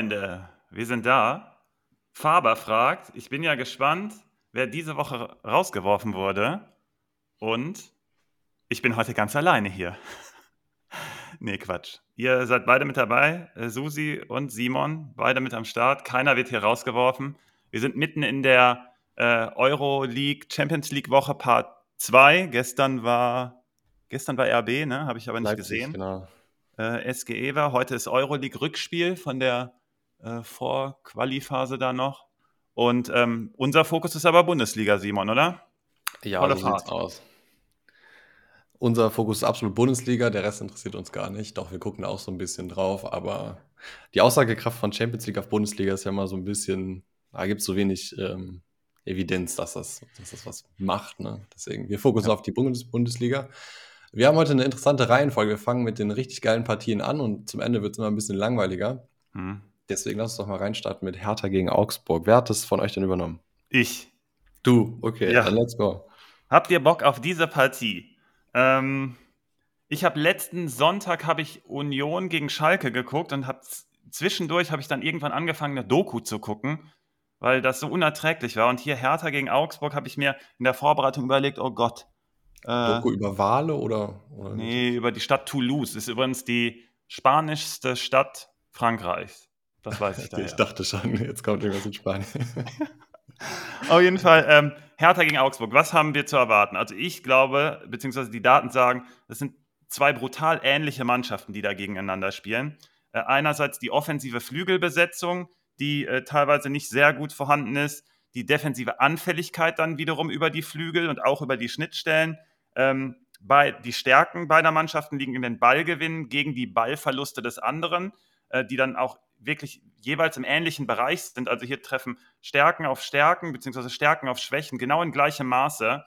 Freunde, wir sind da. Faber fragt, ich bin ja gespannt, wer diese Woche rausgeworfen wurde. Und ich bin heute ganz alleine hier. nee, Quatsch. Ihr seid beide mit dabei, äh, Susi und Simon, beide mit am Start. Keiner wird hier rausgeworfen. Wir sind mitten in der äh, Euro League Champions League Woche Part 2. Gestern war gestern war RB, ne? Habe ich aber nicht Leipzig, gesehen. Genau. Äh, SGE war. Heute ist Euroleague Rückspiel von der äh, Vor-Quali-Phase da noch. Und ähm, unser Fokus ist aber Bundesliga, Simon, oder? Ja, Volle so Fahrt. sieht's aus. Unser Fokus ist absolut Bundesliga, der Rest interessiert uns gar nicht. Doch, wir gucken auch so ein bisschen drauf, aber die Aussagekraft von Champions League auf Bundesliga ist ja mal so ein bisschen, da gibt es so wenig ähm, Evidenz, dass das, dass das was macht. Ne? Deswegen, wir fokussieren ja. auf die Bundes Bundesliga. Wir haben heute eine interessante Reihenfolge. Wir fangen mit den richtig geilen Partien an und zum Ende wird es immer ein bisschen langweiliger. Mhm. Deswegen lass uns doch mal reinstarten mit Hertha gegen Augsburg. Wer hat das von euch denn übernommen? Ich. Du, okay, ja. dann let's go. Habt ihr Bock auf diese Partie? Ähm, ich habe letzten Sonntag habe ich Union gegen Schalke geguckt und habe zwischendurch habe ich dann irgendwann angefangen, eine Doku zu gucken, weil das so unerträglich war. Und hier Hertha gegen Augsburg habe ich mir in der Vorbereitung überlegt, oh Gott. Äh, Doku über Wale oder, oder? Nee, über die Stadt Toulouse. Ist übrigens die spanischste Stadt Frankreichs. Das weiß ich da. ich dachte schon, jetzt kommt irgendwas in Spanien. Auf jeden Fall, ähm, Hertha gegen Augsburg. Was haben wir zu erwarten? Also ich glaube, beziehungsweise die Daten sagen, das sind zwei brutal ähnliche Mannschaften, die da gegeneinander spielen. Äh, einerseits die offensive Flügelbesetzung, die äh, teilweise nicht sehr gut vorhanden ist, die defensive Anfälligkeit dann wiederum über die Flügel und auch über die Schnittstellen. Ähm, bei, die Stärken beider Mannschaften liegen in den Ballgewinnen gegen die Ballverluste des anderen, äh, die dann auch wirklich jeweils im ähnlichen Bereich sind. Also hier treffen Stärken auf Stärken beziehungsweise Stärken auf Schwächen genau in gleichem Maße.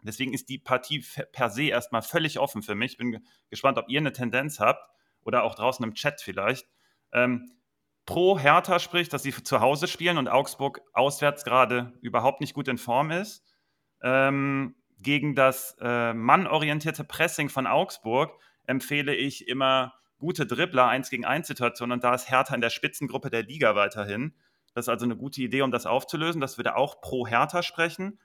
Deswegen ist die Partie per se erstmal völlig offen für mich. Bin gespannt, ob ihr eine Tendenz habt oder auch draußen im Chat vielleicht. Ähm, pro Hertha spricht, dass sie zu Hause spielen und Augsburg auswärts gerade überhaupt nicht gut in Form ist. Ähm, gegen das äh, mannorientierte Pressing von Augsburg empfehle ich immer gute Dribbler, 1 gegen 1 Situation und da ist Hertha in der Spitzengruppe der Liga weiterhin. Das ist also eine gute Idee, um das aufzulösen. Das würde auch pro Hertha sprechen.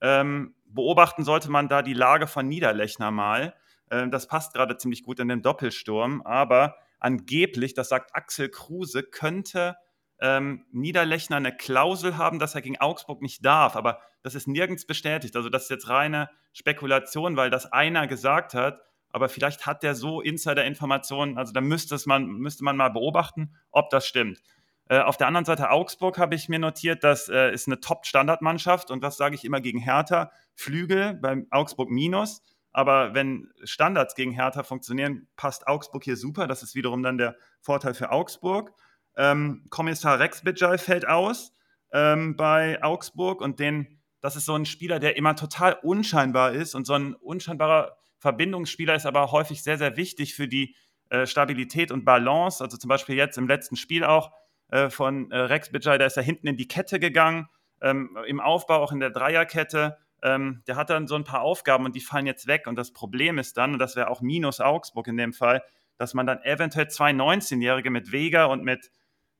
Ähm, beobachten sollte man da die Lage von Niederlechner mal. Ähm, das passt gerade ziemlich gut in den Doppelsturm, aber angeblich, das sagt Axel Kruse, könnte ähm, Niederlechner eine Klausel haben, dass er gegen Augsburg nicht darf. Aber das ist nirgends bestätigt. Also das ist jetzt reine Spekulation, weil das einer gesagt hat aber vielleicht hat der so Insider-Informationen, also da müsste, man, müsste man mal beobachten, ob das stimmt. Äh, auf der anderen Seite Augsburg habe ich mir notiert, das äh, ist eine Top-Standardmannschaft und was sage ich immer gegen Hertha? Flügel beim Augsburg minus. Aber wenn Standards gegen Hertha funktionieren, passt Augsburg hier super. Das ist wiederum dann der Vorteil für Augsburg. Ähm, Kommissar Rex Bidjai fällt aus ähm, bei Augsburg und den, das ist so ein Spieler, der immer total unscheinbar ist und so ein unscheinbarer Verbindungsspieler ist aber häufig sehr, sehr wichtig für die äh, Stabilität und Balance. Also zum Beispiel jetzt im letzten Spiel auch äh, von äh, Rex Bidjai, da ist er hinten in die Kette gegangen, ähm, im Aufbau auch in der Dreierkette. Ähm, der hat dann so ein paar Aufgaben und die fallen jetzt weg. Und das Problem ist dann, und das wäre auch minus Augsburg in dem Fall, dass man dann eventuell zwei 19-Jährige mit Vega und mit,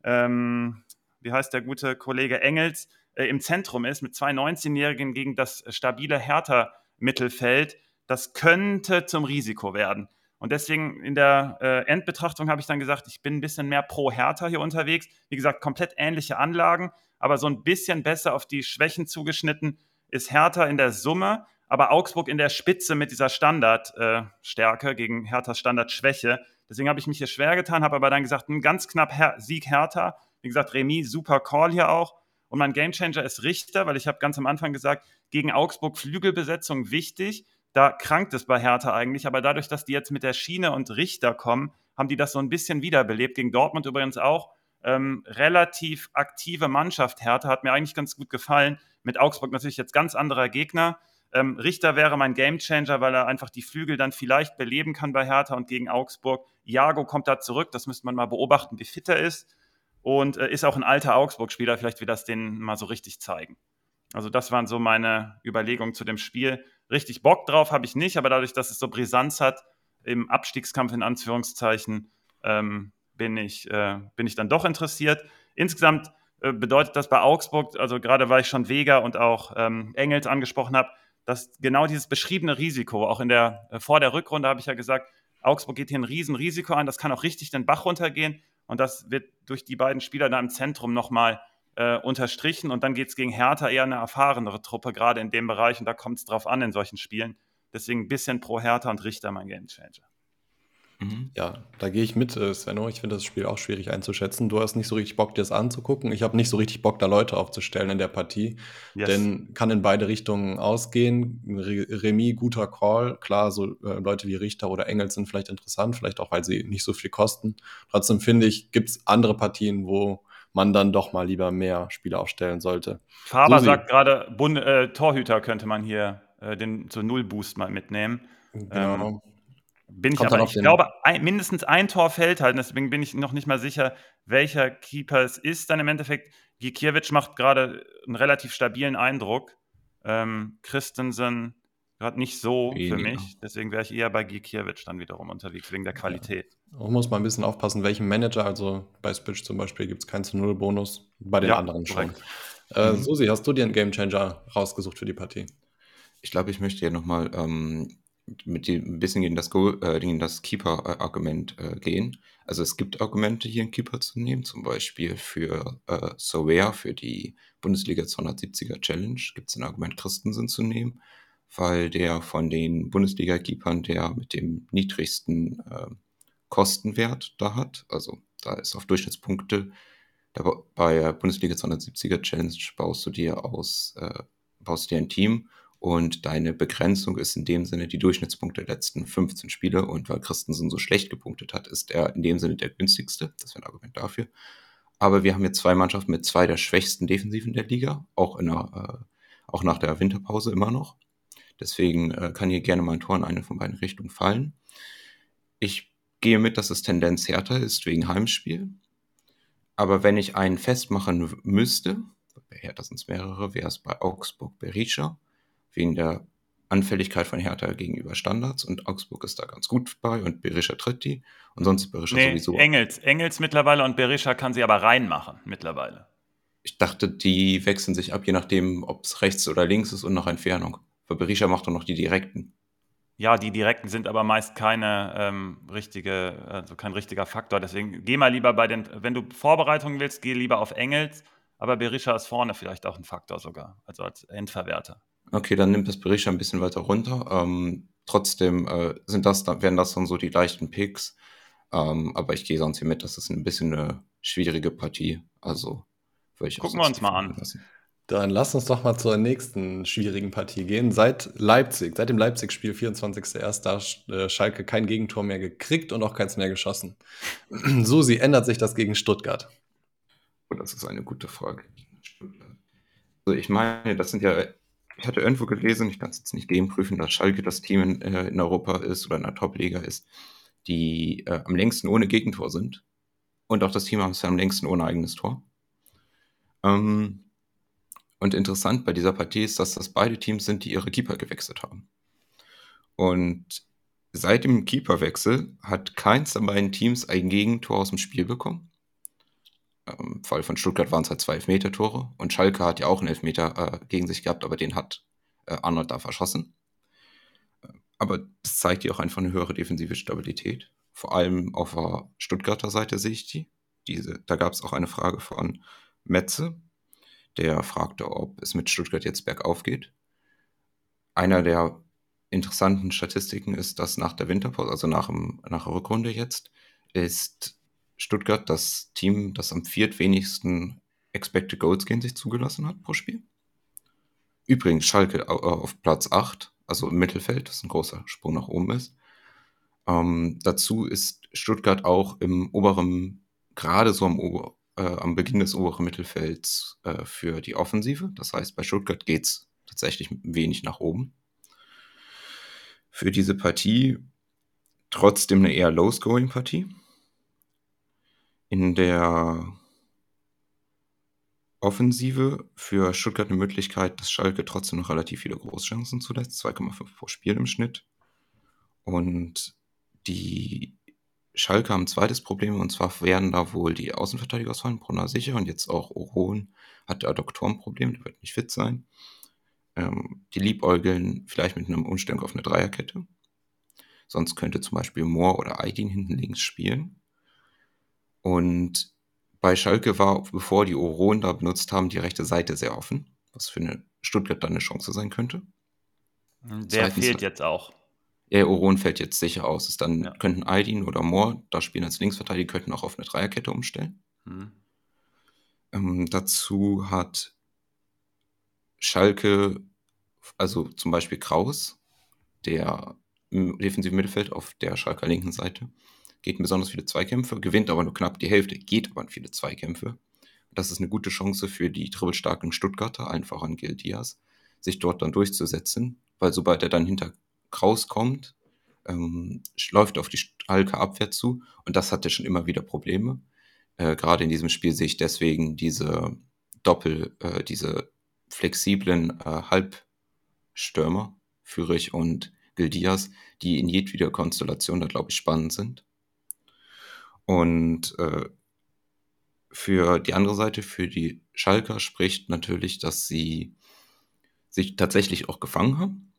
ähm, wie heißt der gute Kollege Engels, äh, im Zentrum ist, mit zwei 19-Jährigen gegen das stabile Hertha-Mittelfeld das könnte zum Risiko werden. Und deswegen in der äh, Endbetrachtung habe ich dann gesagt, ich bin ein bisschen mehr pro Hertha hier unterwegs. Wie gesagt, komplett ähnliche Anlagen, aber so ein bisschen besser auf die Schwächen zugeschnitten ist Hertha in der Summe, aber Augsburg in der Spitze mit dieser Standardstärke äh, gegen Herthas Standardschwäche. Deswegen habe ich mich hier schwer getan, habe aber dann gesagt, ein ganz knapp Her Sieg Hertha. Wie gesagt, Remy, super Call hier auch. Und mein Gamechanger ist Richter, weil ich habe ganz am Anfang gesagt, gegen Augsburg Flügelbesetzung wichtig da krankt es bei Hertha eigentlich, aber dadurch, dass die jetzt mit der Schiene und Richter kommen, haben die das so ein bisschen wiederbelebt. Gegen Dortmund übrigens auch. Ähm, relativ aktive Mannschaft Hertha hat mir eigentlich ganz gut gefallen. Mit Augsburg natürlich jetzt ganz anderer Gegner. Ähm, Richter wäre mein Gamechanger, weil er einfach die Flügel dann vielleicht beleben kann bei Hertha und gegen Augsburg. Jago kommt da zurück, das müsste man mal beobachten, wie fit er ist. Und äh, ist auch ein alter Augsburg-Spieler, vielleicht will das den mal so richtig zeigen. Also das waren so meine Überlegungen zu dem Spiel richtig Bock drauf habe ich nicht, aber dadurch, dass es so Brisanz hat im Abstiegskampf in Anführungszeichen, ähm, bin ich, äh, bin ich dann doch interessiert. Insgesamt äh, bedeutet das bei Augsburg, also gerade weil ich schon Vega und auch ähm, Engels angesprochen habe, dass genau dieses beschriebene Risiko, auch in der, äh, vor der Rückrunde habe ich ja gesagt, Augsburg geht hier ein Riesenrisiko ein, das kann auch richtig den Bach runtergehen und das wird durch die beiden Spieler da im Zentrum nochmal äh, unterstrichen und dann geht es gegen Hertha eher eine erfahrenere Truppe, gerade in dem Bereich und da kommt es drauf an in solchen Spielen. Deswegen ein bisschen pro Hertha und Richter mein Gamechanger. Mhm. Ja, da gehe ich mit, äh, Svenno. Ich finde das Spiel auch schwierig einzuschätzen. Du hast nicht so richtig Bock, dir das anzugucken. Ich habe nicht so richtig Bock, da Leute aufzustellen in der Partie. Yes. Denn kann in beide Richtungen ausgehen. Remis, guter Call. Klar, so äh, Leute wie Richter oder Engels sind vielleicht interessant, vielleicht auch, weil sie nicht so viel kosten. Trotzdem finde ich, gibt es andere Partien, wo man dann doch mal lieber mehr Spieler aufstellen sollte. Faber Susi. sagt gerade, äh, Torhüter könnte man hier äh, den so Null-Boost mal mitnehmen. Genau. Ähm, bin ich aber, ich glaube, ein, mindestens ein Tor fällt halt, deswegen bin ich noch nicht mal sicher, welcher Keeper es ist. Dann im Endeffekt, Gikiewicz macht gerade einen relativ stabilen Eindruck. Ähm, Christensen gerade nicht so Weniger. für mich, deswegen wäre ich eher bei Gikiewicz dann wiederum unterwegs, wegen der Qualität. Ja. Man muss mal ein bisschen aufpassen, welchen Manager, also bei Spitch zum Beispiel gibt es keinen zu Null Bonus, bei den ja, anderen schon. Äh, mhm. Susi, hast du dir einen Gamechanger rausgesucht für die Partie? Ich glaube, ich möchte ja nochmal ähm, mit dem, ein bisschen gegen das, äh, das Keeper-Argument äh, gehen. Also es gibt Argumente, hier einen Keeper zu nehmen, zum Beispiel für äh, Soware, für die Bundesliga 270er Challenge, gibt es ein Argument, Christensen zu nehmen, weil der von den Bundesliga-Keepern der mit dem niedrigsten äh, Kostenwert da hat. Also da ist auf Durchschnittspunkte, da, bei der Bundesliga 270er Challenge baust du dir aus, äh, baust dir ein Team und deine Begrenzung ist in dem Sinne die Durchschnittspunkte der letzten 15 Spiele. Und weil Christensen so schlecht gepunktet hat, ist er in dem Sinne der günstigste. Das wäre ein Argument dafür. Aber wir haben jetzt zwei Mannschaften mit zwei der schwächsten Defensiven der Liga, auch, in der, äh, auch nach der Winterpause immer noch. Deswegen äh, kann hier gerne mal ein Tor in eine von beiden Richtungen fallen. Ich gehe mit, dass es Tendenz härter ist wegen Heimspiel. Aber wenn ich einen festmachen müsste, bei Hertha sind es mehrere, wäre es bei Augsburg Berisha wegen der Anfälligkeit von Hertha gegenüber Standards und Augsburg ist da ganz gut bei und Berisha tritt die und sonst ist Berisha nee, sowieso. Engels, Engels mittlerweile und Berisha kann sie aber reinmachen mittlerweile. Ich dachte, die wechseln sich ab, je nachdem, ob es rechts oder links ist und nach Entfernung. Weil Berisha macht doch noch die direkten. Ja, die direkten sind aber meist keine ähm, richtige, also kein richtiger Faktor. Deswegen geh mal lieber bei den, wenn du Vorbereitungen willst, geh lieber auf Engels, aber Berisha ist vorne vielleicht auch ein Faktor sogar, also als Endverwerter. Okay, dann nimmt das Bericht ein bisschen weiter runter. Ähm, trotzdem äh, sind das, wären das dann so die leichten Picks. Ähm, aber ich gehe sonst hier mit, das ist ein bisschen eine schwierige Partie. Also würde ich Gucken wir uns mal an. Lassen. Dann lass uns doch mal zur nächsten schwierigen Partie gehen. Seit Leipzig, seit dem Leipzig-Spiel 24.01. hat äh, Schalke kein Gegentor mehr gekriegt und auch keins mehr geschossen. Susi, ändert sich das gegen Stuttgart? Oh, das ist eine gute Frage. Also ich meine, das sind ja ich hatte irgendwo gelesen, ich kann es jetzt nicht gegenprüfen, dass Schalke das Team in, äh, in Europa ist oder in der Top-Liga ist, die äh, am längsten ohne Gegentor sind. Und auch das Team ist am längsten ohne eigenes Tor. Ähm, und interessant bei dieser Partie ist, dass das beide Teams sind, die ihre Keeper gewechselt haben. Und seit dem Keeperwechsel hat keins der beiden Teams ein Gegentor aus dem Spiel bekommen. Im Fall von Stuttgart waren es halt zwei Elfmeter-Tore und Schalke hat ja auch einen Elfmeter äh, gegen sich gehabt, aber den hat äh, Arnold da verschossen. Aber das zeigt ja auch einfach eine höhere defensive Stabilität. Vor allem auf der Stuttgarter Seite sehe ich die. Diese, da gab es auch eine Frage von Metze, der fragte, ob es mit Stuttgart jetzt bergauf geht. Einer der interessanten Statistiken ist, dass nach der Winterpause, also nach, dem, nach der Rückrunde jetzt, ist Stuttgart das Team, das am viertwenigsten Expected Goals gegen sich zugelassen hat pro Spiel. Übrigens Schalke auf Platz 8, also im Mittelfeld, das ein großer Sprung nach oben ist. Ähm, dazu ist Stuttgart auch im oberen, gerade so am, Ober, äh, am Beginn des oberen Mittelfelds äh, für die Offensive. Das heißt, bei Stuttgart geht es tatsächlich wenig nach oben. Für diese Partie trotzdem eine eher low-scoring-Partie in der Offensive für Stuttgart eine Möglichkeit, dass Schalke trotzdem noch relativ viele Großchancen zulässt, 2,5 pro Spiel im Schnitt. Und die Schalke haben ein zweites Problem, und zwar werden da wohl die Außenverteidiger ausfallen, Brunner sicher und jetzt auch Oron hat da Doktorenproblem, der wird nicht fit sein. Ähm, die liebäugeln vielleicht mit einem Umstellung auf eine Dreierkette. Sonst könnte zum Beispiel Moore oder Aydin hinten links spielen. Und bei Schalke war, bevor die Oron da benutzt haben, die rechte Seite sehr offen, was für eine Stuttgart dann eine Chance sein könnte. Der Zweitens, fehlt jetzt auch. Ja, Oron fällt jetzt sicher aus. Es dann ja. könnten Aydin oder Moore da spielen als Linksverteidiger, könnten auch auf eine Dreierkette umstellen. Mhm. Ähm, dazu hat Schalke, also zum Beispiel Kraus, der im defensiven Mittelfeld auf der Schalker linken Seite, geht in besonders viele Zweikämpfe, gewinnt aber nur knapp die Hälfte, geht aber in viele Zweikämpfe. Das ist eine gute Chance für die dribbelstarken Stuttgarter, einfach an Gil Diaz, sich dort dann durchzusetzen, weil sobald er dann hinter Kraus kommt, ähm, läuft auf die Schalke Abwehr zu und das hatte schon immer wieder Probleme. Äh, Gerade in diesem Spiel sehe ich deswegen diese Doppel, äh, diese flexiblen äh, Halbstürmer, Fürich und Gildias, die in jedweder Konstellation da, glaube ich, spannend sind. Und äh, für die andere Seite, für die Schalker, spricht natürlich, dass sie sich tatsächlich auch gefangen haben.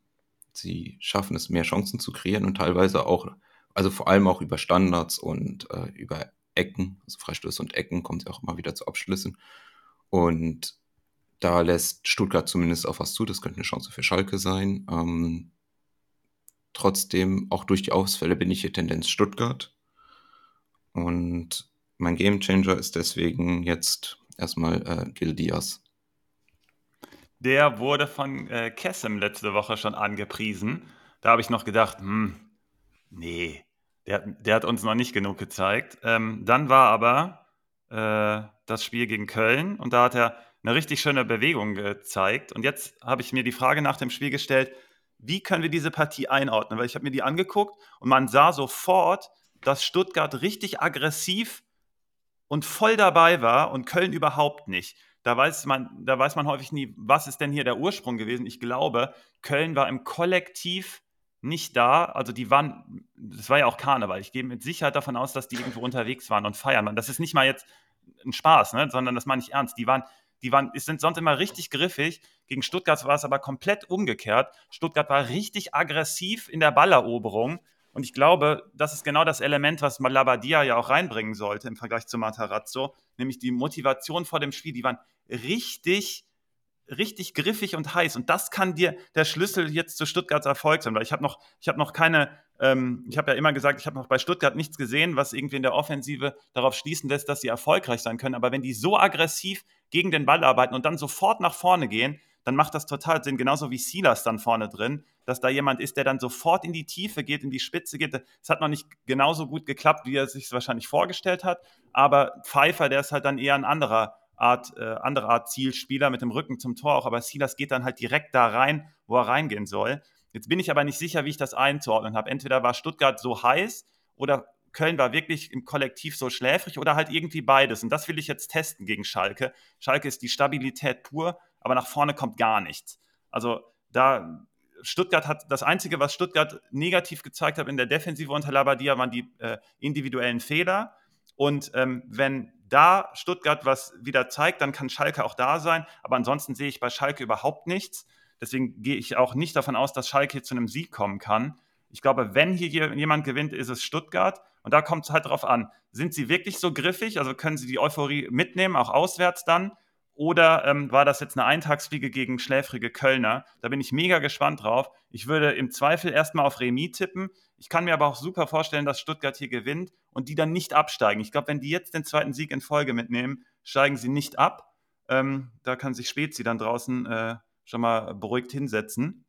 Sie schaffen es, mehr Chancen zu kreieren und teilweise auch, also vor allem auch über Standards und äh, über Ecken, also Freistöße und Ecken, kommt es auch immer wieder zu Abschlüssen. Und da lässt Stuttgart zumindest auch was zu. Das könnte eine Chance für Schalke sein. Ähm, trotzdem, auch durch die Ausfälle bin ich hier Tendenz Stuttgart. Und mein Gamechanger ist deswegen jetzt erstmal äh, Gil Diaz. Der wurde von äh, Kessem letzte Woche schon angepriesen. Da habe ich noch gedacht, hm, nee, der, der hat uns noch nicht genug gezeigt. Ähm, dann war aber äh, das Spiel gegen Köln und da hat er eine richtig schöne Bewegung gezeigt. Und jetzt habe ich mir die Frage nach dem Spiel gestellt, wie können wir diese Partie einordnen? Weil ich habe mir die angeguckt und man sah sofort, dass Stuttgart richtig aggressiv und voll dabei war und Köln überhaupt nicht. Da weiß man, da weiß man häufig nie, was ist denn hier der Ursprung gewesen. Ich glaube, Köln war im Kollektiv nicht da. Also die waren, das war ja auch Karneval. Ich gehe mit Sicherheit davon aus, dass die irgendwo unterwegs waren und feiern. Und das ist nicht mal jetzt ein Spaß, ne? sondern das meine ich ernst. Die waren, die waren, sind sonst immer richtig griffig. Gegen Stuttgart war es aber komplett umgekehrt. Stuttgart war richtig aggressiv in der Balleroberung. Und ich glaube, das ist genau das Element, was Labadia ja auch reinbringen sollte im Vergleich zu Matarazzo, nämlich die Motivation vor dem Spiel. Die waren richtig richtig griffig und heiß. Und das kann dir der Schlüssel jetzt zu Stuttgarts Erfolg sein, weil ich habe noch, ich habe noch keine, ähm, ich habe ja immer gesagt, ich habe noch bei Stuttgart nichts gesehen, was irgendwie in der Offensive darauf schließen lässt, dass sie erfolgreich sein können. Aber wenn die so aggressiv gegen den Ball arbeiten und dann sofort nach vorne gehen, dann macht das total Sinn, genauso wie Silas dann vorne drin, dass da jemand ist, der dann sofort in die Tiefe geht, in die Spitze geht. Es hat noch nicht genauso gut geklappt, wie er sich es wahrscheinlich vorgestellt hat, aber Pfeiffer, der ist halt dann eher ein anderer Art, äh, andere Art Zielspieler mit dem Rücken zum Tor auch, aber Silas geht dann halt direkt da rein, wo er reingehen soll. Jetzt bin ich aber nicht sicher, wie ich das einzuordnen habe. Entweder war Stuttgart so heiß oder Köln war wirklich im Kollektiv so schläfrig oder halt irgendwie beides. Und das will ich jetzt testen gegen Schalke. Schalke ist die Stabilität pur, aber nach vorne kommt gar nichts. Also da Stuttgart hat das Einzige, was Stuttgart negativ gezeigt hat in der Defensive unter Labadia, waren die äh, individuellen Fehler. Und ähm, wenn da Stuttgart was wieder zeigt, dann kann Schalke auch da sein. Aber ansonsten sehe ich bei Schalke überhaupt nichts. Deswegen gehe ich auch nicht davon aus, dass Schalke hier zu einem Sieg kommen kann. Ich glaube, wenn hier jemand gewinnt, ist es Stuttgart. Und da kommt es halt darauf an, sind sie wirklich so griffig? Also können sie die Euphorie mitnehmen, auch auswärts dann? Oder ähm, war das jetzt eine Eintagsfliege gegen schläfrige Kölner? Da bin ich mega gespannt drauf. Ich würde im Zweifel erstmal auf Remis tippen. Ich kann mir aber auch super vorstellen, dass Stuttgart hier gewinnt und die dann nicht absteigen. Ich glaube, wenn die jetzt den zweiten Sieg in Folge mitnehmen, steigen sie nicht ab. Ähm, da kann sich Spezi dann draußen äh, schon mal beruhigt hinsetzen.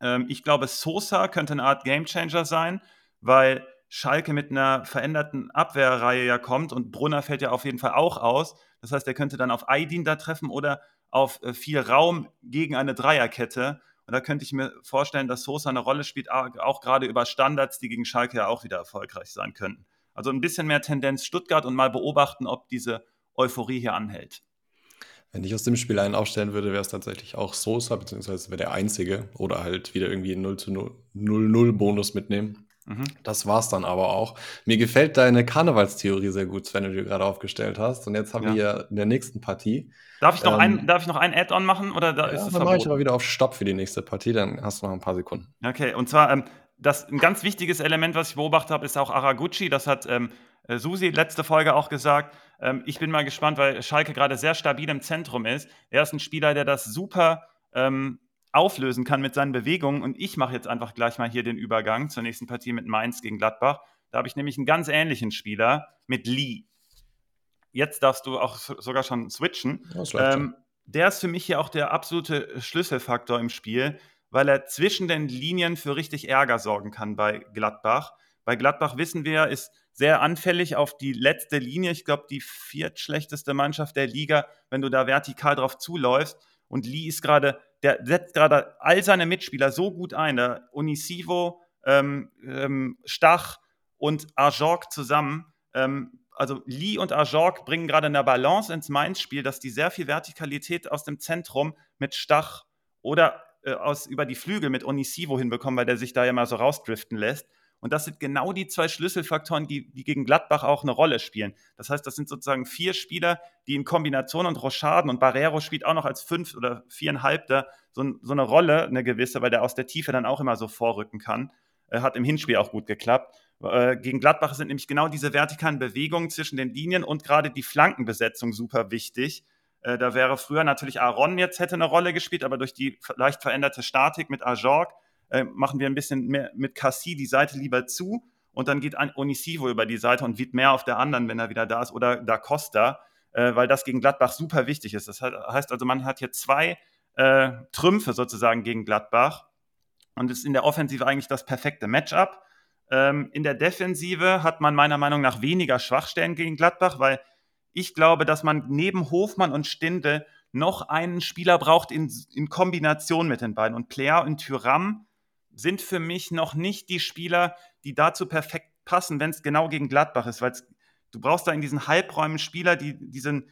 Ähm, ich glaube, Sosa könnte eine Art Gamechanger sein, weil Schalke mit einer veränderten Abwehrreihe ja kommt und Brunner fällt ja auf jeden Fall auch aus. Das heißt, er könnte dann auf Aydin da treffen oder auf äh, viel Raum gegen eine Dreierkette. Und da könnte ich mir vorstellen, dass Sosa eine Rolle spielt, auch gerade über Standards, die gegen Schalke ja auch wieder erfolgreich sein könnten. Also ein bisschen mehr Tendenz Stuttgart und mal beobachten, ob diese Euphorie hier anhält. Wenn ich aus dem Spiel einen aufstellen würde, wäre es tatsächlich auch Sosa, beziehungsweise wäre der Einzige oder halt wieder irgendwie einen 0 zu 0 Bonus mitnehmen. Mhm. Das war's dann aber auch. Mir gefällt deine Karnevalstheorie sehr gut, Sven, die du gerade aufgestellt hast. Und jetzt haben ja. wir in der nächsten Partie. Darf ich noch ähm, ein, darf ich noch ein Add-on machen oder da ja, ist es dann mache ich aber wieder auf Stopp für die nächste Partie, dann hast du noch ein paar Sekunden. Okay, und zwar ähm, das ein ganz wichtiges Element, was ich beobachtet habe, ist auch Araguchi. Das hat ähm, äh, Susi letzte Folge auch gesagt. Ähm, ich bin mal gespannt, weil Schalke gerade sehr stabil im Zentrum ist. Er ist ein Spieler, der das super ähm, auflösen kann mit seinen Bewegungen. Und ich mache jetzt einfach gleich mal hier den Übergang zur nächsten Partie mit Mainz gegen Gladbach. Da habe ich nämlich einen ganz ähnlichen Spieler mit Lee. Jetzt darfst du auch sogar schon switchen. Ähm, der ist für mich hier auch der absolute Schlüsselfaktor im Spiel, weil er zwischen den Linien für richtig Ärger sorgen kann bei Gladbach. Bei Gladbach wissen wir, ist sehr anfällig auf die letzte Linie. Ich glaube, die viertschlechteste Mannschaft der Liga, wenn du da vertikal drauf zuläufst. Und Lee ist gerade der setzt gerade all seine Mitspieler so gut ein. Der Unisivo, ähm, ähm, Stach und Ajorg zusammen. Ähm, also Lee und Ajorg bringen gerade eine Balance ins Mainz-Spiel, dass die sehr viel Vertikalität aus dem Zentrum mit Stach oder äh, aus, über die Flügel mit Onisivo hinbekommen, weil der sich da ja mal so rausdriften lässt. Und das sind genau die zwei Schlüsselfaktoren, die, die gegen Gladbach auch eine Rolle spielen. Das heißt, das sind sozusagen vier Spieler, die in Kombination und Rochaden und Barrero spielt auch noch als fünf oder viereinhalbter so, so eine Rolle, eine gewisse, weil der aus der Tiefe dann auch immer so vorrücken kann. Äh, hat im Hinspiel auch gut geklappt. Äh, gegen Gladbach sind nämlich genau diese vertikalen Bewegungen zwischen den Linien und gerade die Flankenbesetzung super wichtig. Äh, da wäre früher natürlich Aaron jetzt hätte eine Rolle gespielt, aber durch die leicht veränderte Statik mit Ajorg äh, machen wir ein bisschen mehr mit Cassie die Seite lieber zu und dann geht Onisivo über die Seite und wiegt mehr auf der anderen, wenn er wieder da ist, oder Da Costa, äh, weil das gegen Gladbach super wichtig ist. Das heißt also, man hat hier zwei äh, Trümpfe sozusagen gegen Gladbach und ist in der Offensive eigentlich das perfekte Matchup. Ähm, in der Defensive hat man meiner Meinung nach weniger Schwachstellen gegen Gladbach, weil ich glaube, dass man neben Hofmann und Stindl noch einen Spieler braucht in, in Kombination mit den beiden. Und Player und Tyram sind für mich noch nicht die Spieler, die dazu perfekt passen, wenn es genau gegen Gladbach ist, weil du brauchst da in diesen Halbräumen Spieler, die diesen,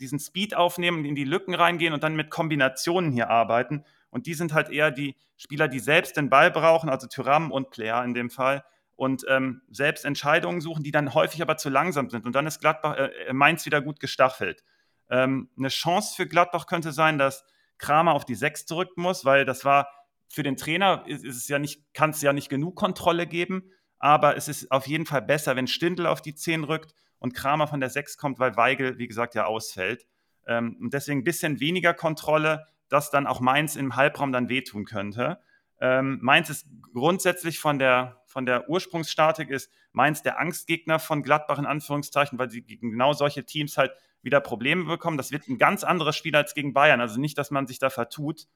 diesen Speed aufnehmen, in die Lücken reingehen und dann mit Kombinationen hier arbeiten. Und die sind halt eher die Spieler, die selbst den Ball brauchen, also Tyram und Player in dem Fall, und ähm, selbst Entscheidungen suchen, die dann häufig aber zu langsam sind. Und dann ist Gladbach, äh, Mainz wieder gut gestaffelt. Ähm, eine Chance für Gladbach könnte sein, dass Kramer auf die Sechs zurück muss, weil das war für den Trainer ist, es ja nicht, kann es ja nicht genug Kontrolle geben, aber es ist auf jeden Fall besser, wenn Stindl auf die 10 rückt und Kramer von der 6 kommt, weil Weigel, wie gesagt, ja ausfällt. Ähm, und deswegen ein bisschen weniger Kontrolle, dass dann auch Mainz im Halbraum dann wehtun könnte. Ähm, Mainz ist grundsätzlich von der, von der Ursprungsstatik ist Mainz der Angstgegner von Gladbach in Anführungszeichen, weil sie gegen genau solche Teams halt wieder Probleme bekommen. Das wird ein ganz anderes Spiel als gegen Bayern. Also nicht, dass man sich da vertut.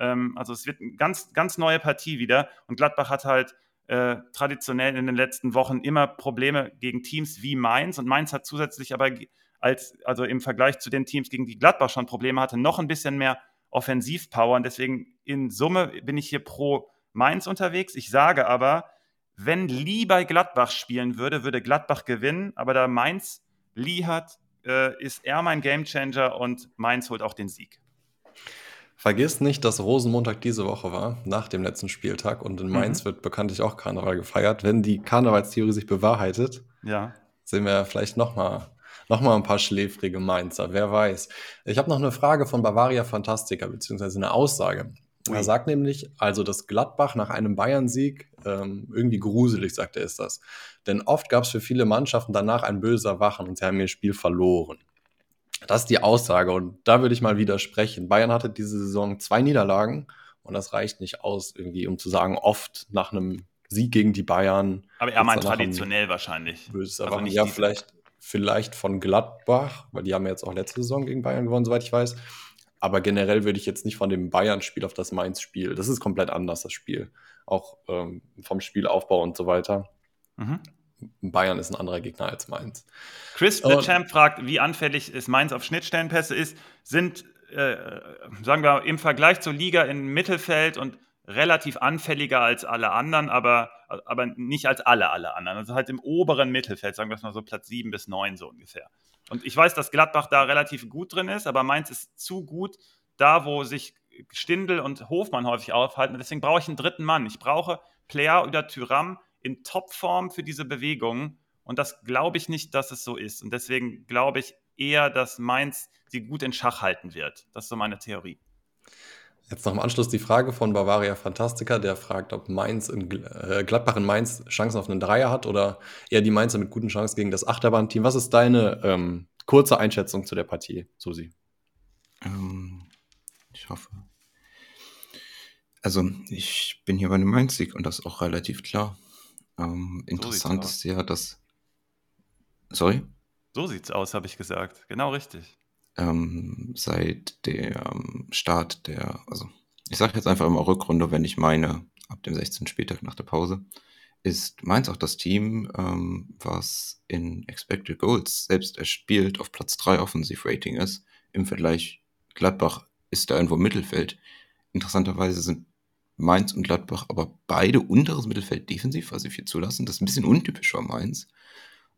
Ähm, also es wird eine ganz, ganz neue Partie wieder. Und Gladbach hat halt äh, traditionell in den letzten Wochen immer Probleme gegen Teams wie Mainz. Und Mainz hat zusätzlich aber als, also im Vergleich zu den Teams, gegen die Gladbach schon Probleme hatte, noch ein bisschen mehr Offensivpower. Und deswegen in Summe bin ich hier pro Mainz unterwegs. Ich sage aber, wenn Lee bei Gladbach spielen würde, würde Gladbach gewinnen. Aber da Mainz Lee hat, äh, ist er mein Gamechanger und Mainz holt auch den Sieg. Vergiss nicht, dass Rosenmontag diese Woche war, nach dem letzten Spieltag. Und in Mainz mhm. wird bekanntlich auch Karneval gefeiert. Wenn die Karnevalstheorie sich bewahrheitet, ja. sehen wir vielleicht nochmal noch mal ein paar schläfrige Mainzer. Wer weiß. Ich habe noch eine Frage von Bavaria Fantastica, beziehungsweise eine Aussage. Er oui. sagt nämlich, also dass Gladbach nach einem Bayern-Sieg ähm, irgendwie gruselig, sagt er, ist das. Denn oft gab es für viele Mannschaften danach ein böser Wachen und sie haben ihr Spiel verloren. Das ist die Aussage und da würde ich mal widersprechen. Bayern hatte diese Saison zwei Niederlagen und das reicht nicht aus, irgendwie, um zu sagen, oft nach einem Sieg gegen die Bayern. Aber er meint traditionell wahrscheinlich. Böses also nicht ja, vielleicht, vielleicht von Gladbach, weil die haben jetzt auch letzte Saison gegen Bayern gewonnen, soweit ich weiß. Aber generell würde ich jetzt nicht von dem Bayern-Spiel auf das Mainz-Spiel. Das ist komplett anders, das Spiel. Auch ähm, vom Spielaufbau und so weiter. Mhm. Bayern ist ein anderer Gegner als Mainz. Chris the Champ fragt, wie anfällig ist Mainz auf Schnittstellenpässe ist. Sind, äh, sagen wir, im Vergleich zur Liga im Mittelfeld und relativ anfälliger als alle anderen, aber, aber nicht als alle, alle anderen. Also halt im oberen Mittelfeld, sagen wir es mal so Platz 7 bis 9 so ungefähr. Und ich weiß, dass Gladbach da relativ gut drin ist, aber Mainz ist zu gut da, wo sich Stindl und Hofmann häufig aufhalten. Deswegen brauche ich einen dritten Mann. Ich brauche Player oder Tyram, in Topform für diese Bewegung. Und das glaube ich nicht, dass es so ist. Und deswegen glaube ich eher, dass Mainz sie gut in Schach halten wird. Das ist so meine Theorie. Jetzt noch im Anschluss die Frage von Bavaria Fantastica, der fragt, ob Mainz in, äh, Gladbach in Mainz Chancen auf einen Dreier hat oder eher die Mainzer mit guten Chancen gegen das Achterbahnteam. Was ist deine ähm, kurze Einschätzung zu der Partie, Susi? Ähm, ich hoffe. Also, ich bin hier bei einem Mainz-Sieg und das ist auch relativ klar. Ähm, interessant ist ja, dass. Sorry? So sieht's aus, habe ich gesagt. Genau richtig ähm, seit dem Start der, also ich sage jetzt einfach immer Rückrunde, wenn ich meine, ab dem 16. Spieltag nach der Pause, ist Mainz auch das Team, ähm, was in Expected Goals selbst erspielt auf Platz 3 Offensiv-Rating ist. Im Vergleich Gladbach ist da irgendwo im Mittelfeld. Interessanterweise sind Mainz und Gladbach aber beide unteres Mittelfeld defensiv, also viel zulassen. Das ist ein bisschen untypisch für Mainz.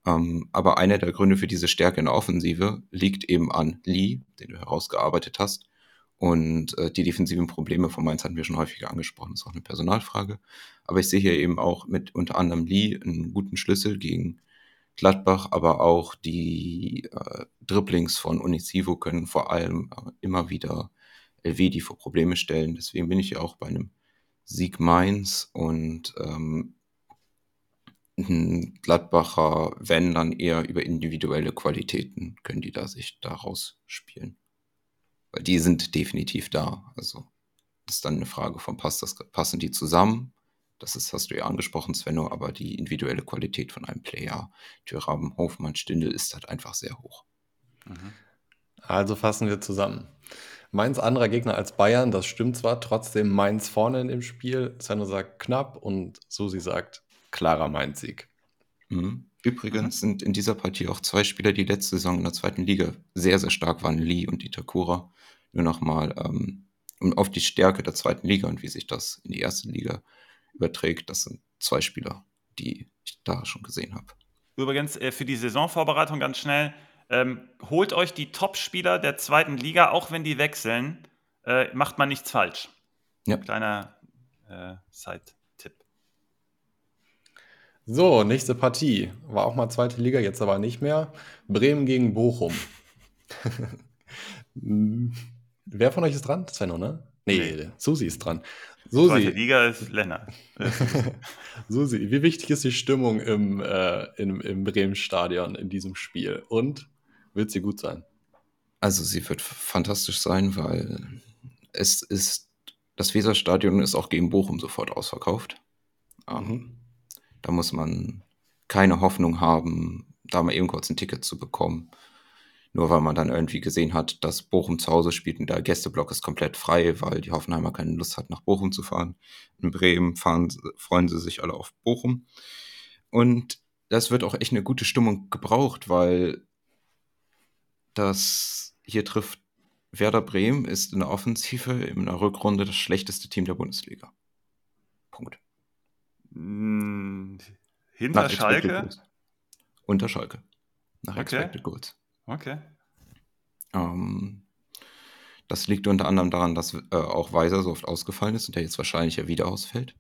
Ähm, aber einer der Gründe für diese Stärke in der Offensive liegt eben an Lee, den du herausgearbeitet hast. Und äh, die defensiven Probleme von Mainz hatten wir schon häufiger angesprochen. Das ist auch eine Personalfrage. Aber ich sehe hier eben auch mit unter anderem Lee einen guten Schlüssel gegen Gladbach, aber auch die äh, Dribblings von Unicivo können vor allem äh, immer wieder Elvedi vor Probleme stellen. Deswegen bin ich ja auch bei einem Sieg Mainz und ähm, Gladbacher, wenn dann eher über individuelle Qualitäten, können die da sich daraus spielen. Weil die sind definitiv da. Also das ist dann eine Frage von, passt das, passen die zusammen? Das ist, hast du ja angesprochen, Svenno, aber die individuelle Qualität von einem Player, Thüraben, Hofmann, Stindel, ist halt einfach sehr hoch. Mhm. Also fassen wir zusammen. Mainz anderer Gegner als Bayern, das stimmt zwar, trotzdem Mainz vorne in dem Spiel. Svenno sagt knapp und Susi sagt klarer Mainz-Sieg. Mhm. Übrigens sind in dieser Partie auch zwei Spieler, die letzte Saison in der zweiten Liga sehr, sehr stark waren, Lee und Itakura. Nur nochmal ähm, auf die Stärke der zweiten Liga und wie sich das in die erste Liga überträgt. Das sind zwei Spieler, die ich da schon gesehen habe. Übrigens äh, für die Saisonvorbereitung ganz schnell. Ähm, holt euch die Top-Spieler der zweiten Liga, auch wenn die wechseln, äh, macht man nichts falsch. Ja. Kleiner äh, Side. So, nächste Partie. War auch mal zweite Liga, jetzt aber nicht mehr. Bremen gegen Bochum. Wer von euch ist dran? Svenno, ne? Nee, nee. Susi ist dran. Susi. Zweite Liga ist Lennart. Susi, wie wichtig ist die Stimmung im, äh, im, im Bremen-Stadion in diesem Spiel? Und wird sie gut sein? Also sie wird fantastisch sein, weil es ist, das Weserstadion ist auch gegen Bochum sofort ausverkauft. Ähm, mhm. Da muss man keine Hoffnung haben, da mal eben kurz ein Ticket zu bekommen. Nur weil man dann irgendwie gesehen hat, dass Bochum zu Hause spielt und der Gästeblock ist komplett frei, weil die Hoffenheimer keine Lust hat, nach Bochum zu fahren. In Bremen fahren, freuen sie sich alle auf Bochum. Und das wird auch echt eine gute Stimmung gebraucht, weil das hier trifft Werder Bremen ist in der Offensive in der Rückrunde das schlechteste Team der Bundesliga. Punkt. Hm, hinter Nach Schalke? Unter Schalke. Nach okay. Expected Goals. Okay. Ähm, das liegt unter anderem daran, dass äh, auch Weiser so oft ausgefallen ist und der jetzt wahrscheinlich ja wieder ausfällt.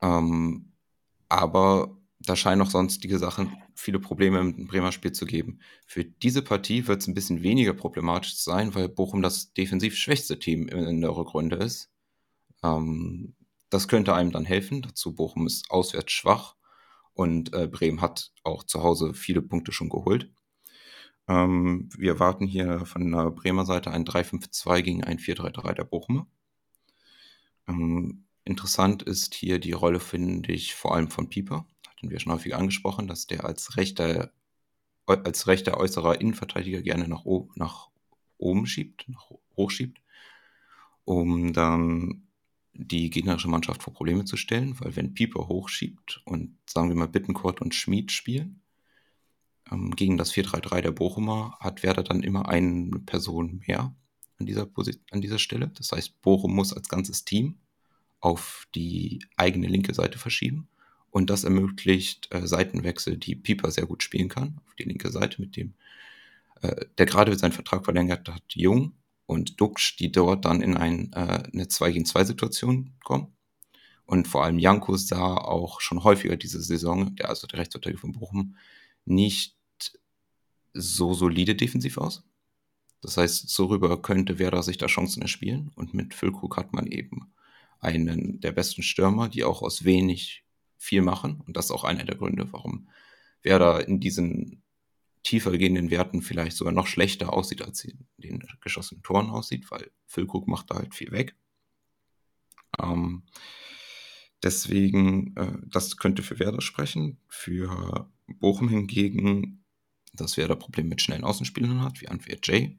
Ähm, aber da scheinen auch sonstige Sachen viele Probleme im Bremer Spiel zu geben. Für diese Partie wird es ein bisschen weniger problematisch sein, weil Bochum das defensiv schwächste Team in der Rückrunde ist. Ähm, das könnte einem dann helfen. Dazu Bochum ist auswärts schwach und äh, Bremen hat auch zu Hause viele Punkte schon geholt. Ähm, wir erwarten hier von der Bremer Seite ein 3-5-2 gegen ein 4-3-3 der Bochumer. Ähm, interessant ist hier die Rolle, finde ich, vor allem von Pieper. Hatten wir schon häufig angesprochen, dass der als rechter, als rechter äußerer Innenverteidiger gerne nach, nach oben schiebt, nach hoch schiebt, um dann die gegnerische Mannschaft vor Probleme zu stellen, weil wenn Pieper hochschiebt und sagen wir mal Bittencourt und Schmid spielen, ähm, gegen das 4-3-3 der Bochumer hat Werder dann immer eine Person mehr an dieser, an dieser Stelle. Das heißt, Bochum muss als ganzes Team auf die eigene linke Seite verschieben. Und das ermöglicht äh, Seitenwechsel, die Pieper sehr gut spielen kann, auf die linke Seite, mit dem, äh, der gerade seinen Vertrag verlängert hat, Jung und Duxch, die dort dann in ein, äh, eine 2 gegen 2 Situation kommen. Und vor allem Janko sah auch schon häufiger diese Saison, der also der Rechtsverteidiger von Bochum, nicht so solide defensiv aus. Das heißt, so rüber könnte Werder sich da Chancen erspielen. Und mit Füllkrug hat man eben einen der besten Stürmer, die auch aus wenig viel machen. Und das ist auch einer der Gründe, warum Werder in diesen tiefer gehenden Werten vielleicht sogar noch schlechter aussieht, als sie in den geschossenen Toren aussieht, weil Füllkrug macht da halt viel weg. Ähm, deswegen, äh, das könnte für Werder sprechen. Für Bochum hingegen, dass Werder Probleme mit schnellen Außenspielern hat, wie Antwerp J.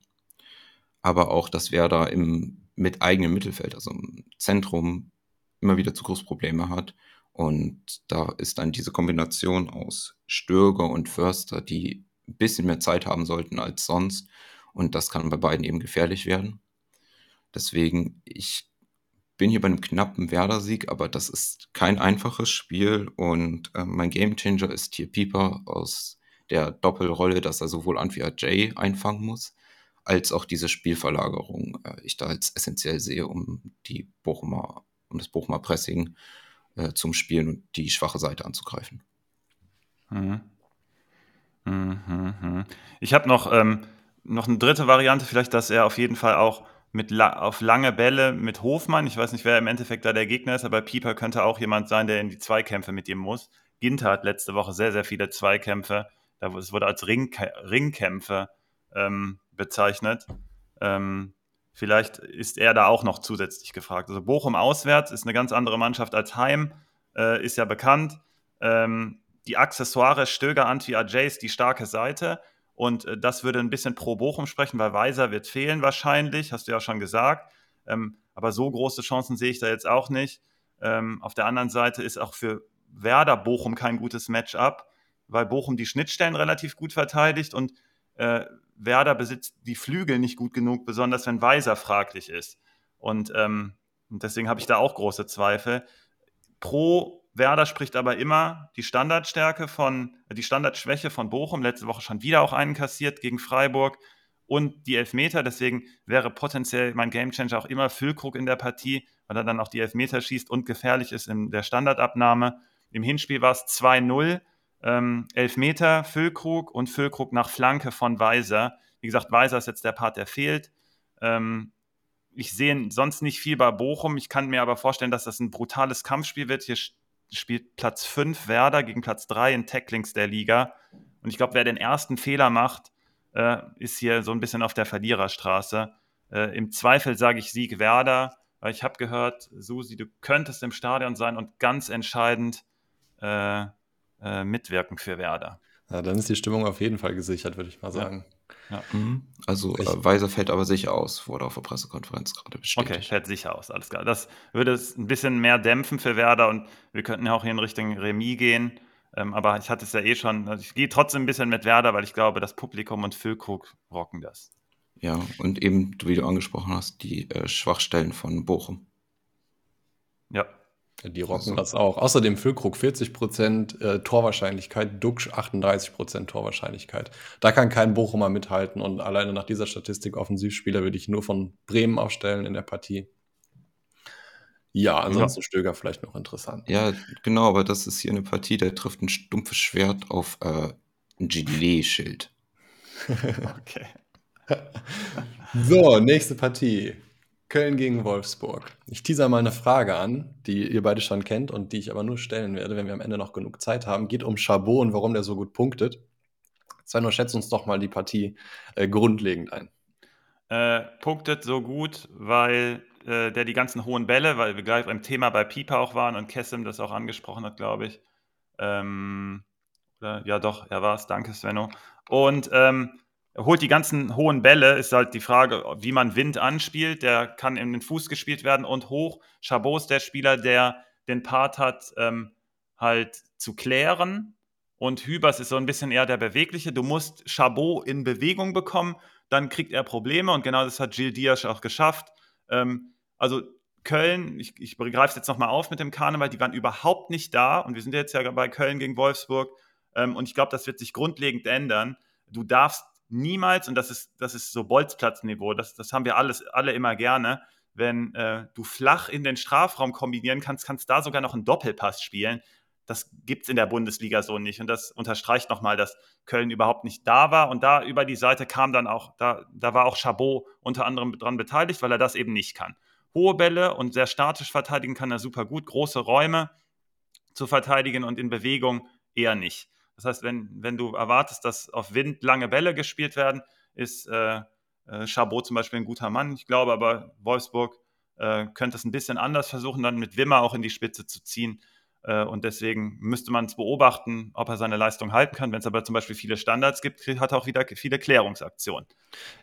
Aber auch, dass Werder im, mit eigenem Mittelfeld, also im Zentrum, immer wieder Zugriffsprobleme hat. Und da ist dann diese Kombination aus Stürger und Förster, die ein bisschen mehr Zeit haben sollten als sonst. Und das kann bei beiden eben gefährlich werden. Deswegen, ich bin hier bei einem knappen Werder-Sieg, aber das ist kein einfaches Spiel und äh, mein Gamechanger ist hier Pieper aus der Doppelrolle, dass er sowohl Anfia Jay einfangen muss, als auch diese Spielverlagerung äh, ich da als essentiell sehe, um die Bochumer, um das Bochumer Pressing äh, zum Spielen und die schwache Seite anzugreifen. Mhm. Mhm, mhm. Ich habe noch, ähm, noch eine dritte Variante, vielleicht, dass er auf jeden Fall auch mit la auf lange Bälle mit Hofmann, ich weiß nicht, wer im Endeffekt da der Gegner ist, aber Pieper könnte auch jemand sein, der in die Zweikämpfe mit ihm muss. Ginter hat letzte Woche sehr, sehr viele Zweikämpfe. Es wurde als Ring Ringkämpfe ähm, bezeichnet. Ähm, vielleicht ist er da auch noch zusätzlich gefragt. Also Bochum auswärts ist eine ganz andere Mannschaft als Heim, äh, ist ja bekannt. Ähm, die Accessoires Stöger, Anti, Ajays, die starke Seite. Und äh, das würde ein bisschen pro Bochum sprechen, weil Weiser wird fehlen wahrscheinlich, hast du ja schon gesagt. Ähm, aber so große Chancen sehe ich da jetzt auch nicht. Ähm, auf der anderen Seite ist auch für Werder Bochum kein gutes Matchup, weil Bochum die Schnittstellen relativ gut verteidigt und äh, Werder besitzt die Flügel nicht gut genug, besonders wenn Weiser fraglich ist. Und ähm, deswegen habe ich da auch große Zweifel. Pro Werder spricht aber immer die Standardstärke von, die Standardschwäche von Bochum, letzte Woche schon wieder auch einen kassiert gegen Freiburg und die Elfmeter. Deswegen wäre potenziell mein Gamechanger auch immer Füllkrug in der Partie, weil er dann auch die Elfmeter schießt und gefährlich ist in der Standardabnahme. Im Hinspiel war es 2-0, ähm, Elfmeter Füllkrug und Füllkrug nach Flanke von Weiser. Wie gesagt, Weiser ist jetzt der Part, der fehlt. Ähm, ich sehe sonst nicht viel bei Bochum. Ich kann mir aber vorstellen, dass das ein brutales Kampfspiel wird. Hier spielt Platz 5 Werder gegen Platz 3 in Tacklings der Liga. Und ich glaube, wer den ersten Fehler macht, äh, ist hier so ein bisschen auf der Verliererstraße. Äh, Im Zweifel sage ich Sieg Werder, weil ich habe gehört, Susi, du könntest im Stadion sein und ganz entscheidend äh, äh mitwirken für Werder. Ja, dann ist die Stimmung auf jeden Fall gesichert, würde ich mal sagen. Ja. Ja. Mhm. Also äh, Weiser fällt aber sicher aus, wurde auf der Pressekonferenz gerade bestätigt. Okay, fällt sicher aus, alles klar. Das würde es ein bisschen mehr dämpfen für Werder und wir könnten ja auch hier in Richtung Remis gehen. Ähm, aber ich hatte es ja eh schon. Also ich gehe trotzdem ein bisschen mit Werder, weil ich glaube, das Publikum und Füllkrug rocken das. Ja, und eben, wie du angesprochen hast, die äh, Schwachstellen von Bochum. Ja, die rocken also. das auch. Außerdem Füllkrug 40% äh, Torwahrscheinlichkeit, Duxch 38% Torwahrscheinlichkeit. Da kann kein Bochumer mithalten und alleine nach dieser Statistik Offensivspieler würde ich nur von Bremen aufstellen in der Partie. Ja, ansonsten ja. Stöger vielleicht noch interessant. Ja, genau, aber das ist hier eine Partie, der trifft ein stumpfes Schwert auf äh, ein Gilet-Schild. okay. so, nächste Partie. Köln gegen Wolfsburg. Ich teaser mal eine Frage an, die ihr beide schon kennt und die ich aber nur stellen werde, wenn wir am Ende noch genug Zeit haben. Geht um Chabot und warum der so gut punktet. Svenno, schätzt uns doch mal die Partie äh, grundlegend ein. Äh, punktet so gut, weil äh, der die ganzen hohen Bälle, weil wir gleich beim Thema bei Pieper auch waren und Kessim das auch angesprochen hat, glaube ich. Ähm, ja, doch, er war es. Danke, Svenno. Und ähm, holt die ganzen hohen Bälle, ist halt die Frage, wie man Wind anspielt. Der kann in den Fuß gespielt werden und hoch. Chabot ist der Spieler, der den Part hat, ähm, halt zu klären. Und Hübers ist so ein bisschen eher der Bewegliche. Du musst Chabot in Bewegung bekommen, dann kriegt er Probleme. Und genau das hat Gilles Diaz auch geschafft. Ähm, also Köln, ich, ich greife es jetzt nochmal auf mit dem Karneval, die waren überhaupt nicht da. Und wir sind jetzt ja bei Köln gegen Wolfsburg. Ähm, und ich glaube, das wird sich grundlegend ändern. Du darfst niemals, und das ist, das ist so Bolzplatzniveau, das, das haben wir alles, alle immer gerne, wenn äh, du flach in den Strafraum kombinieren kannst, kannst da sogar noch einen Doppelpass spielen. Das gibt es in der Bundesliga so nicht. Und das unterstreicht nochmal, dass Köln überhaupt nicht da war. Und da über die Seite kam dann auch, da, da war auch Chabot unter anderem dran beteiligt, weil er das eben nicht kann. Hohe Bälle und sehr statisch verteidigen kann er super gut. Große Räume zu verteidigen und in Bewegung eher nicht. Das heißt, wenn, wenn du erwartest, dass auf Wind lange Bälle gespielt werden, ist äh, äh, Chabot zum Beispiel ein guter Mann. Ich glaube aber, Wolfsburg äh, könnte es ein bisschen anders versuchen, dann mit Wimmer auch in die Spitze zu ziehen. Äh, und deswegen müsste man es beobachten, ob er seine Leistung halten kann. Wenn es aber zum Beispiel viele Standards gibt, hat er auch wieder viele Klärungsaktionen.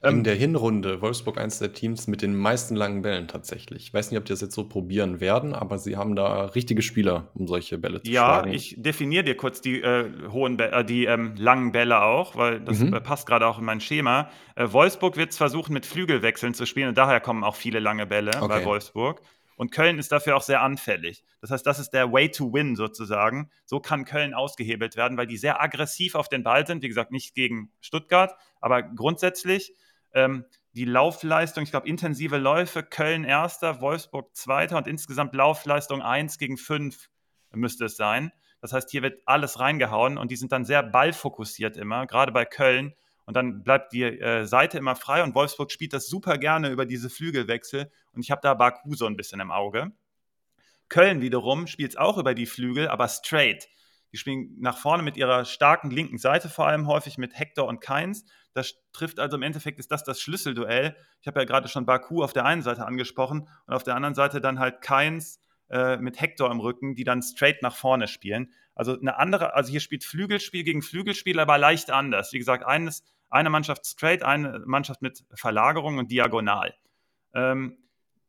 In ähm, der Hinrunde Wolfsburg eines der Teams mit den meisten langen Bällen tatsächlich. Ich weiß nicht, ob die das jetzt so probieren werden, aber sie haben da richtige Spieler, um solche Bälle zu ja, schlagen. Ja, ich definiere dir kurz die äh, hohen, äh, die ähm, langen Bälle auch, weil das mhm. Äh, passt gerade auch in mein Schema. Äh, Wolfsburg wird es versuchen, mit Flügelwechseln zu spielen und daher kommen auch viele lange Bälle okay. bei Wolfsburg. Und Köln ist dafür auch sehr anfällig. Das heißt, das ist der Way to win sozusagen. So kann Köln ausgehebelt werden, weil die sehr aggressiv auf den Ball sind. Wie gesagt, nicht gegen Stuttgart, aber grundsätzlich ähm, die Laufleistung, ich glaube, intensive Läufe, Köln erster, Wolfsburg zweiter und insgesamt Laufleistung 1 gegen 5 müsste es sein. Das heißt, hier wird alles reingehauen und die sind dann sehr ballfokussiert immer, gerade bei Köln und dann bleibt die äh, Seite immer frei und Wolfsburg spielt das super gerne über diese Flügelwechsel und ich habe da Baku so ein bisschen im Auge. Köln wiederum spielt es auch über die Flügel, aber straight. Die spielen nach vorne mit ihrer starken linken Seite vor allem häufig mit Hector und Keins. Das trifft also im Endeffekt, ist das das Schlüsselduell. Ich habe ja gerade schon Baku auf der einen Seite angesprochen und auf der anderen Seite dann halt Keins äh, mit Hector im Rücken, die dann straight nach vorne spielen. Also eine andere, also hier spielt Flügelspiel gegen Flügelspiel, aber leicht anders. Wie gesagt, eines eine Mannschaft straight, eine Mannschaft mit Verlagerung und diagonal. Ähm,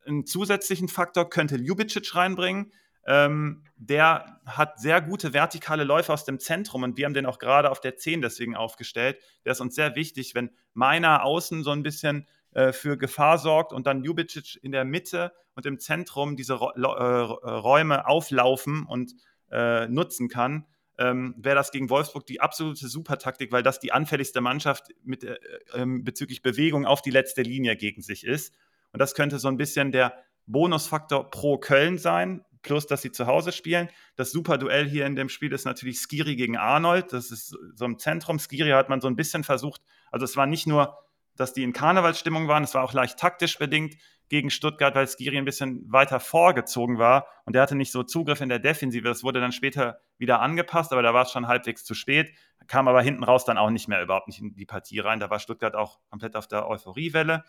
einen zusätzlichen Faktor könnte Ljubicic reinbringen. Ähm, der hat sehr gute vertikale Läufe aus dem Zentrum und wir haben den auch gerade auf der 10 deswegen aufgestellt. Der ist uns sehr wichtig, wenn meiner außen so ein bisschen äh, für Gefahr sorgt und dann Ljubicic in der Mitte und im Zentrum diese äh, Räume auflaufen und äh, nutzen kann, ähm, wäre das gegen Wolfsburg die absolute Supertaktik, weil das die anfälligste Mannschaft mit, äh, äh, bezüglich Bewegung auf die letzte Linie gegen sich ist. Und das könnte so ein bisschen der Bonusfaktor pro Köln sein, plus dass sie zu Hause spielen. Das Superduell hier in dem Spiel ist natürlich Skiri gegen Arnold. Das ist so im Zentrum. Skiri hat man so ein bisschen versucht, also es war nicht nur, dass die in Karnevalsstimmung waren, es war auch leicht taktisch bedingt gegen Stuttgart, weil Skiri ein bisschen weiter vorgezogen war und der hatte nicht so Zugriff in der Defensive. Das wurde dann später wieder angepasst, aber da war es schon halbwegs zu spät, kam aber hinten raus dann auch nicht mehr überhaupt nicht in die Partie rein. Da war Stuttgart auch komplett auf der Euphoriewelle.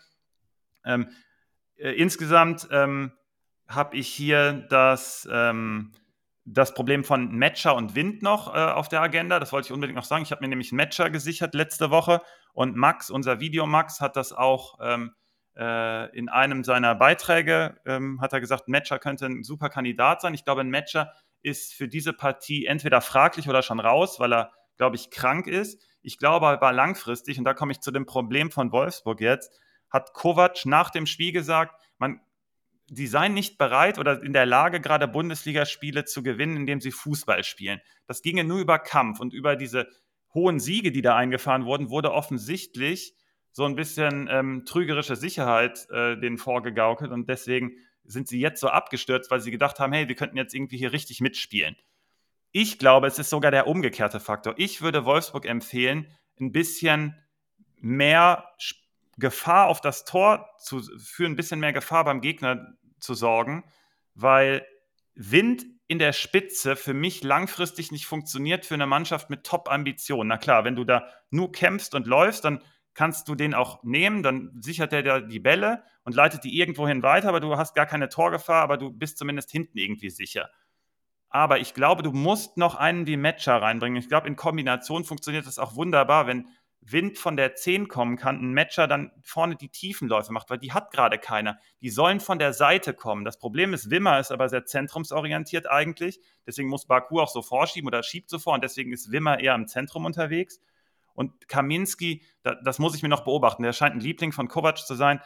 Ähm, äh, insgesamt ähm, habe ich hier das, ähm, das Problem von Matcher und Wind noch äh, auf der Agenda. Das wollte ich unbedingt noch sagen. Ich habe mir nämlich einen Matcher gesichert letzte Woche und Max, unser Video Max, hat das auch ähm, äh, in einem seiner Beiträge ähm, hat er gesagt, Matcher könnte ein super Kandidat sein. Ich glaube, ein Matcher ist für diese Partie entweder fraglich oder schon raus, weil er, glaube ich, krank ist. Ich glaube aber langfristig, und da komme ich zu dem Problem von Wolfsburg jetzt, hat Kovac nach dem Spiel gesagt, man, die seien nicht bereit oder in der Lage, gerade Bundesligaspiele zu gewinnen, indem sie Fußball spielen. Das ginge nur über Kampf und über diese hohen Siege, die da eingefahren wurden, wurde offensichtlich so ein bisschen ähm, trügerische Sicherheit äh, denen vorgegaukelt und deswegen sind sie jetzt so abgestürzt, weil sie gedacht haben, hey, wir könnten jetzt irgendwie hier richtig mitspielen. Ich glaube, es ist sogar der umgekehrte Faktor. Ich würde Wolfsburg empfehlen, ein bisschen mehr Gefahr auf das Tor zu, für ein bisschen mehr Gefahr beim Gegner zu sorgen, weil Wind in der Spitze für mich langfristig nicht funktioniert für eine Mannschaft mit Top-Ambitionen. Na klar, wenn du da nur kämpfst und läufst, dann kannst du den auch nehmen, dann sichert er dir die Bälle und leitet die irgendwohin weiter, aber du hast gar keine Torgefahr, aber du bist zumindest hinten irgendwie sicher. Aber ich glaube, du musst noch einen wie Matcher reinbringen. Ich glaube, in Kombination funktioniert das auch wunderbar, wenn Wind von der 10 kommen kann, ein Matcher dann vorne die Tiefenläufe macht, weil die hat gerade keiner. Die sollen von der Seite kommen. Das Problem ist, Wimmer ist aber sehr zentrumsorientiert eigentlich. Deswegen muss Baku auch so vorschieben oder schiebt so vor und deswegen ist Wimmer eher im Zentrum unterwegs. Und Kaminski, da, das muss ich mir noch beobachten. Der scheint ein Liebling von Kovac zu sein.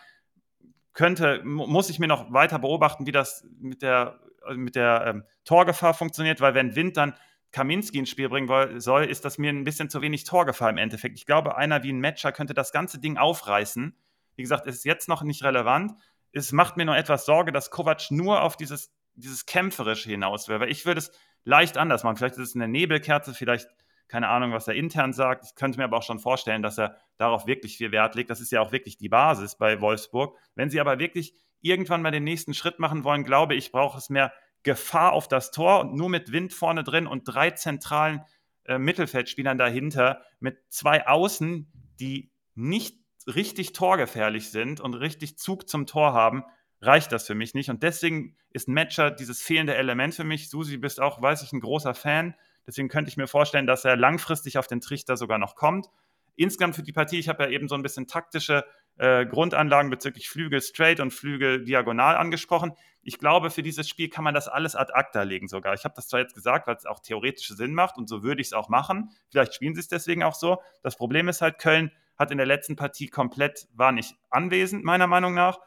Könnte, muss ich mir noch weiter beobachten, wie das mit der, mit der ähm, Torgefahr funktioniert, weil wenn Wind dann Kaminski ins Spiel bringen soll, ist das mir ein bisschen zu wenig Torgefahr im Endeffekt. Ich glaube, einer wie ein Matcher könnte das ganze Ding aufreißen. Wie gesagt, ist jetzt noch nicht relevant. es macht mir nur etwas Sorge, dass Kovac nur auf dieses, dieses Kämpferische hinaus will. Weil ich würde es leicht anders machen. Vielleicht ist es eine Nebelkerze, vielleicht keine Ahnung, was er intern sagt. Ich könnte mir aber auch schon vorstellen, dass er darauf wirklich viel Wert legt. Das ist ja auch wirklich die Basis bei Wolfsburg. Wenn sie aber wirklich irgendwann mal den nächsten Schritt machen wollen, glaube ich, braucht es mehr Gefahr auf das Tor und nur mit Wind vorne drin und drei zentralen äh, Mittelfeldspielern dahinter mit zwei Außen, die nicht richtig torgefährlich sind und richtig Zug zum Tor haben, reicht das für mich nicht. Und deswegen ist Matcher dieses fehlende Element für mich. Susi, bist auch, weiß ich, ein großer Fan. Deswegen könnte ich mir vorstellen, dass er langfristig auf den Trichter sogar noch kommt. Insgesamt für die Partie, ich habe ja eben so ein bisschen taktische äh, Grundanlagen bezüglich Flügel straight und Flügel diagonal angesprochen. Ich glaube, für dieses Spiel kann man das alles ad acta legen sogar. Ich habe das zwar jetzt gesagt, weil es auch theoretisch Sinn macht und so würde ich es auch machen. Vielleicht spielen sie es deswegen auch so. Das Problem ist halt, Köln hat in der letzten Partie komplett, war nicht anwesend, meiner Meinung nach.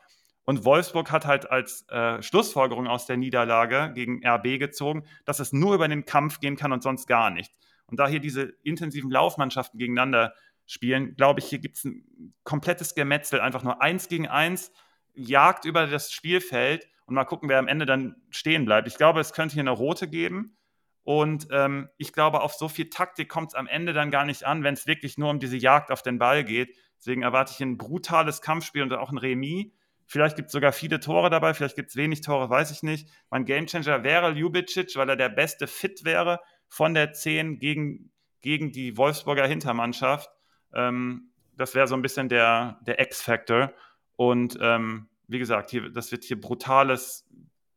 Und Wolfsburg hat halt als äh, Schlussfolgerung aus der Niederlage gegen RB gezogen, dass es nur über den Kampf gehen kann und sonst gar nicht. Und da hier diese intensiven Laufmannschaften gegeneinander spielen, glaube ich, hier gibt es ein komplettes Gemetzel, einfach nur eins gegen eins, Jagd über das Spielfeld und mal gucken, wer am Ende dann stehen bleibt. Ich glaube, es könnte hier eine rote geben. Und ähm, ich glaube, auf so viel Taktik kommt es am Ende dann gar nicht an, wenn es wirklich nur um diese Jagd auf den Ball geht. Deswegen erwarte ich ein brutales Kampfspiel und auch ein Remis. Vielleicht gibt es sogar viele Tore dabei, vielleicht gibt es wenig Tore, weiß ich nicht. Mein Gamechanger wäre Ljubicic, weil er der beste Fit wäre von der 10 gegen, gegen die Wolfsburger Hintermannschaft. Ähm, das wäre so ein bisschen der, der X-Factor. Und ähm, wie gesagt, hier, das wird hier brutales,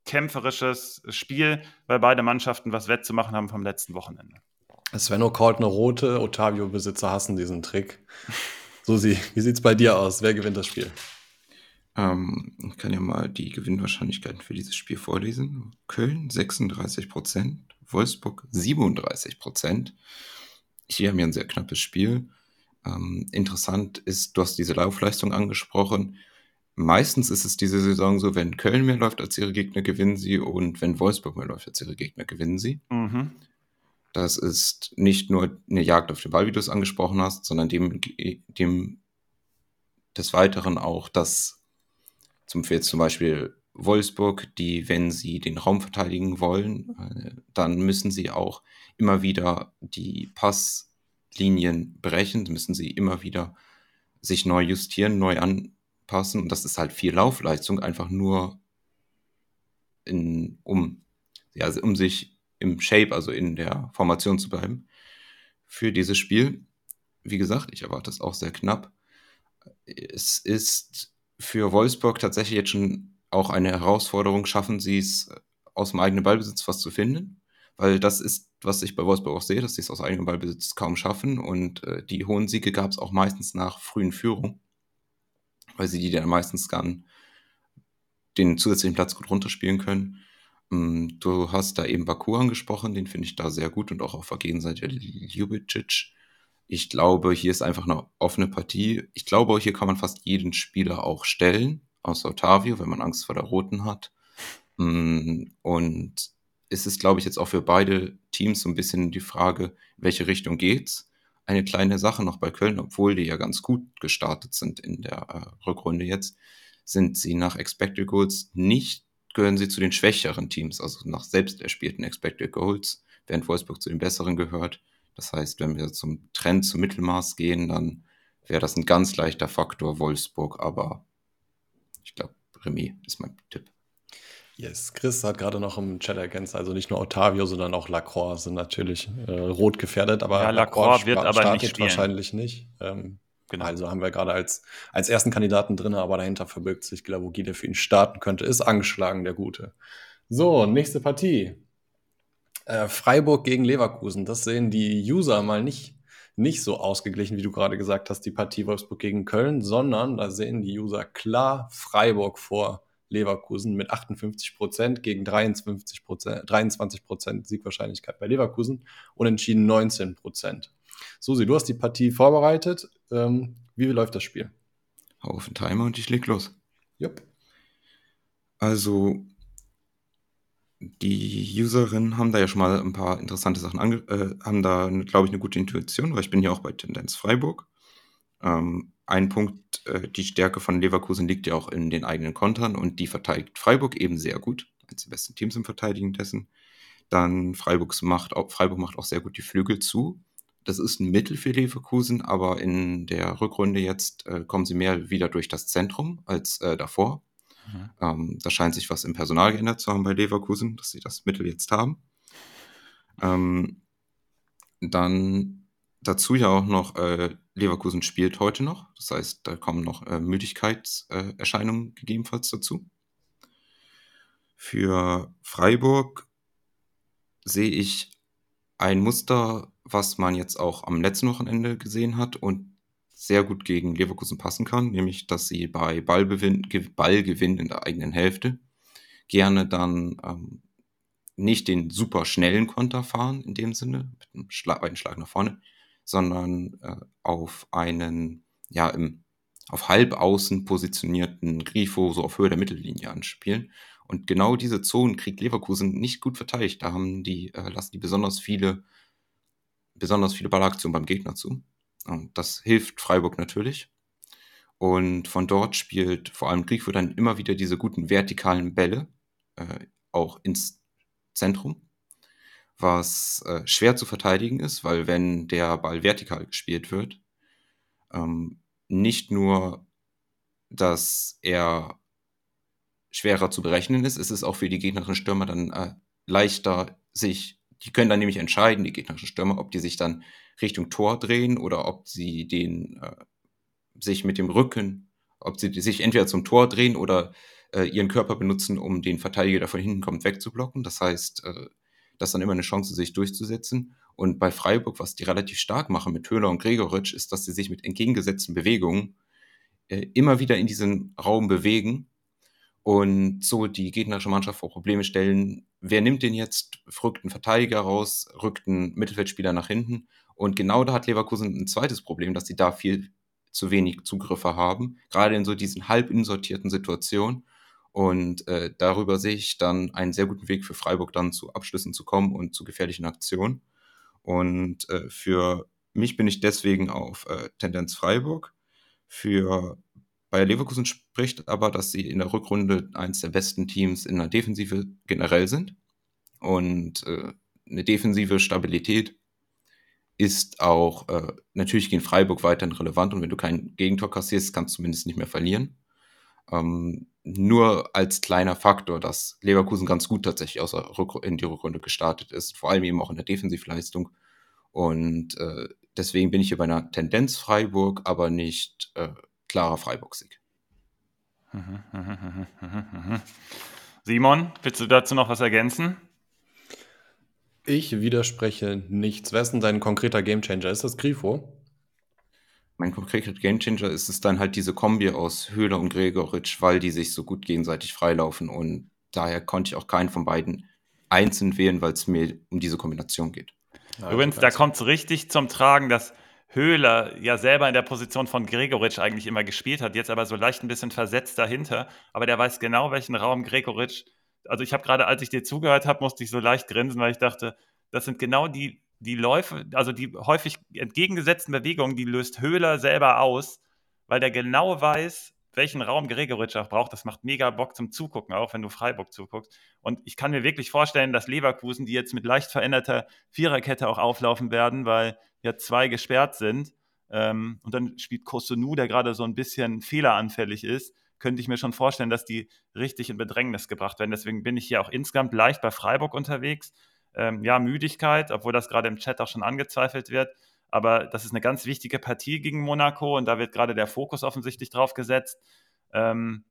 kämpferisches Spiel, weil beide Mannschaften was wettzumachen haben vom letzten Wochenende. Svenno callt eine rote, Otavio-Besitzer hassen diesen Trick. Susi, wie sieht es bei dir aus? Wer gewinnt das Spiel? Ähm, ich kann ja mal die Gewinnwahrscheinlichkeiten für dieses Spiel vorlesen. Köln 36% Wolfsburg 37% Hier haben wir ein sehr knappes Spiel. Ähm, interessant ist, du hast diese Laufleistung angesprochen. Meistens ist es diese Saison so, wenn Köln mehr läuft als ihre Gegner, gewinnen sie und wenn Wolfsburg mehr läuft als ihre Gegner, gewinnen sie. Mhm. Das ist nicht nur eine Jagd auf den Ball, wie du es angesprochen hast, sondern dem, dem des Weiteren auch, dass zum, jetzt zum Beispiel Wolfsburg, die, wenn sie den Raum verteidigen wollen, äh, dann müssen sie auch immer wieder die Passlinien brechen, müssen sie immer wieder sich neu justieren, neu an, passen. Und das ist halt viel Laufleistung, einfach nur in, um, ja, also um sich im Shape, also in der Formation zu bleiben für dieses Spiel. Wie gesagt, ich erwarte es auch sehr knapp. Es ist für Wolfsburg tatsächlich jetzt schon auch eine Herausforderung, schaffen sie es aus dem eigenen Ballbesitz was zu finden, weil das ist, was ich bei Wolfsburg auch sehe, dass sie es aus eigenem Ballbesitz kaum schaffen und äh, die hohen Siege gab es auch meistens nach frühen Führungen weil sie die dann meistens dann den zusätzlichen Platz gut runterspielen können. Mm, du hast da eben Baku angesprochen, den finde ich da sehr gut und auch auf der Gegenseite Ljubicic. Ich glaube, hier ist einfach eine offene Partie. Ich glaube, hier kann man fast jeden Spieler auch stellen, außer Otavio, wenn man Angst vor der Roten hat. Mm, und es ist, glaube ich, jetzt auch für beide Teams so ein bisschen die Frage, welche Richtung geht's eine kleine Sache noch bei Köln, obwohl die ja ganz gut gestartet sind in der äh, Rückrunde jetzt, sind sie nach Expected Goals nicht, gehören sie zu den schwächeren Teams, also nach selbst erspielten Expected Goals, während Wolfsburg zu den besseren gehört. Das heißt, wenn wir zum Trend zum Mittelmaß gehen, dann wäre das ein ganz leichter Faktor Wolfsburg, aber ich glaube, Remis ist mein Tipp. Yes, Chris hat gerade noch im Chat ergänzt, also nicht nur Otavio, sondern auch Lacroix sind natürlich äh, rot gefährdet, aber ja, Lacroix, wird aber startet nicht wahrscheinlich nicht. Ähm, genau. Also haben wir gerade als, als ersten Kandidaten drin, aber dahinter verbirgt sich Glavogi, der für ihn starten könnte, ist angeschlagen, der Gute. So, nächste Partie. Äh, Freiburg gegen Leverkusen. Das sehen die User mal nicht, nicht so ausgeglichen, wie du gerade gesagt hast, die Partie Wolfsburg gegen Köln, sondern da sehen die User klar Freiburg vor. Leverkusen mit 58 Prozent gegen 23 Prozent 23 Siegwahrscheinlichkeit bei Leverkusen. und entschieden 19 Prozent. Susi, du hast die Partie vorbereitet. Ähm, wie läuft das Spiel? Hau auf den Timer und ich leg los. Yep. Also, die Userinnen haben da ja schon mal ein paar interessante Sachen ange äh, haben da, glaube ich, eine gute Intuition, weil ich bin ja auch bei Tendenz Freiburg. Ähm, ein Punkt, äh, die Stärke von Leverkusen liegt ja auch in den eigenen Kontern und die verteidigt Freiburg eben sehr gut. Eines der besten Teams im Verteidigen dessen. Dann Freiburg macht, auch, Freiburg macht auch sehr gut die Flügel zu. Das ist ein Mittel für Leverkusen, aber in der Rückrunde jetzt äh, kommen sie mehr wieder durch das Zentrum als äh, davor. Mhm. Ähm, da scheint sich was im Personal geändert zu haben bei Leverkusen, dass sie das Mittel jetzt haben. Ähm, dann dazu ja auch noch, äh, Leverkusen spielt heute noch. Das heißt, da kommen noch äh, Müdigkeitserscheinungen gegebenenfalls dazu. Für Freiburg sehe ich ein Muster, was man jetzt auch am letzten Wochenende gesehen hat und sehr gut gegen Leverkusen passen kann, nämlich dass sie bei Ballgewinn, Ballgewinn in der eigenen Hälfte gerne dann ähm, nicht den super schnellen Konter fahren, in dem Sinne, mit einem Schlag, einen Schlag nach vorne, sondern äh, auf einen, ja, im, auf halbaußen positionierten Grifo so auf Höhe der Mittellinie anspielen. Und genau diese Zonen kriegt Leverkusen nicht gut verteidigt. Da haben die, äh, lassen die besonders viele, besonders viele Ballaktionen beim Gegner zu. Und das hilft Freiburg natürlich. Und von dort spielt vor allem Grifo dann immer wieder diese guten vertikalen Bälle äh, auch ins Zentrum, was äh, schwer zu verteidigen ist, weil wenn der Ball vertikal gespielt wird, ähm, nicht nur, dass er schwerer zu berechnen ist, ist es auch für die gegnerischen Stürmer dann äh, leichter, sich, die können dann nämlich entscheiden, die gegnerischen Stürmer, ob die sich dann Richtung Tor drehen oder ob sie den äh, sich mit dem Rücken, ob sie sich entweder zum Tor drehen oder äh, ihren Körper benutzen, um den Verteidiger, der von hinten kommt, wegzublocken. Das heißt, äh, das ist dann immer eine Chance, sich durchzusetzen. Und bei Freiburg, was die relativ stark machen mit Höhler und Gregoritsch, ist, dass sie sich mit entgegengesetzten Bewegungen äh, immer wieder in diesen Raum bewegen und so die gegnerische Mannschaft vor Probleme stellen. Wer nimmt den jetzt? Rückt einen Verteidiger raus, rückt einen Mittelfeldspieler nach hinten. Und genau da hat Leverkusen ein zweites Problem, dass sie da viel zu wenig Zugriffe haben, gerade in so diesen halb insortierten Situationen. Und äh, darüber sehe ich dann einen sehr guten Weg für Freiburg dann zu Abschlüssen zu kommen und zu gefährlichen Aktionen. Und äh, für mich bin ich deswegen auf äh, Tendenz Freiburg. Für Bayer Leverkusen spricht aber, dass sie in der Rückrunde eines der besten Teams in der Defensive generell sind. Und äh, eine defensive Stabilität ist auch äh, natürlich gegen Freiburg weiterhin relevant. Und wenn du kein Gegentor kassierst, kannst du zumindest nicht mehr verlieren. Ähm, nur als kleiner Faktor, dass Leverkusen ganz gut tatsächlich aus in die Rückrunde gestartet ist, vor allem eben auch in der Defensivleistung. Und äh, deswegen bin ich hier bei einer Tendenz Freiburg, aber nicht äh, klarer Freiburg-Sieg. Simon, willst du dazu noch was ergänzen? Ich widerspreche nichts. Wer ist denn dein konkreter Gamechanger? Ist das Grifo? Mein konkreter Gamechanger ist es dann halt diese Kombi aus Höhler und Gregoritsch, weil die sich so gut gegenseitig freilaufen und daher konnte ich auch keinen von beiden einzeln wählen, weil es mir um diese Kombination geht. Ja, Übrigens, da kommt es richtig zum Tragen, dass Höhler ja selber in der Position von Gregoritsch eigentlich immer gespielt hat, jetzt aber so leicht ein bisschen versetzt dahinter. Aber der weiß genau, welchen Raum Gregoritsch. Also ich habe gerade, als ich dir zugehört habe, musste ich so leicht grinsen, weil ich dachte, das sind genau die, die Läufe, also die häufig entgegengesetzten Bewegungen, die löst Höhler selber aus, weil der genau weiß, welchen Raum Gregoritsch auch braucht. Das macht mega Bock zum Zugucken, auch wenn du Freiburg zuguckst. Und ich kann mir wirklich vorstellen, dass Leverkusen, die jetzt mit leicht veränderter Viererkette auch auflaufen werden, weil ja zwei gesperrt sind. Ähm, und dann spielt Kosunu, der gerade so ein bisschen fehleranfällig ist, könnte ich mir schon vorstellen, dass die richtig in Bedrängnis gebracht werden. Deswegen bin ich hier auch insgesamt leicht bei Freiburg unterwegs. Ähm, ja, Müdigkeit, obwohl das gerade im Chat auch schon angezweifelt wird. Aber das ist eine ganz wichtige Partie gegen Monaco und da wird gerade der Fokus offensichtlich drauf gesetzt. Ähm,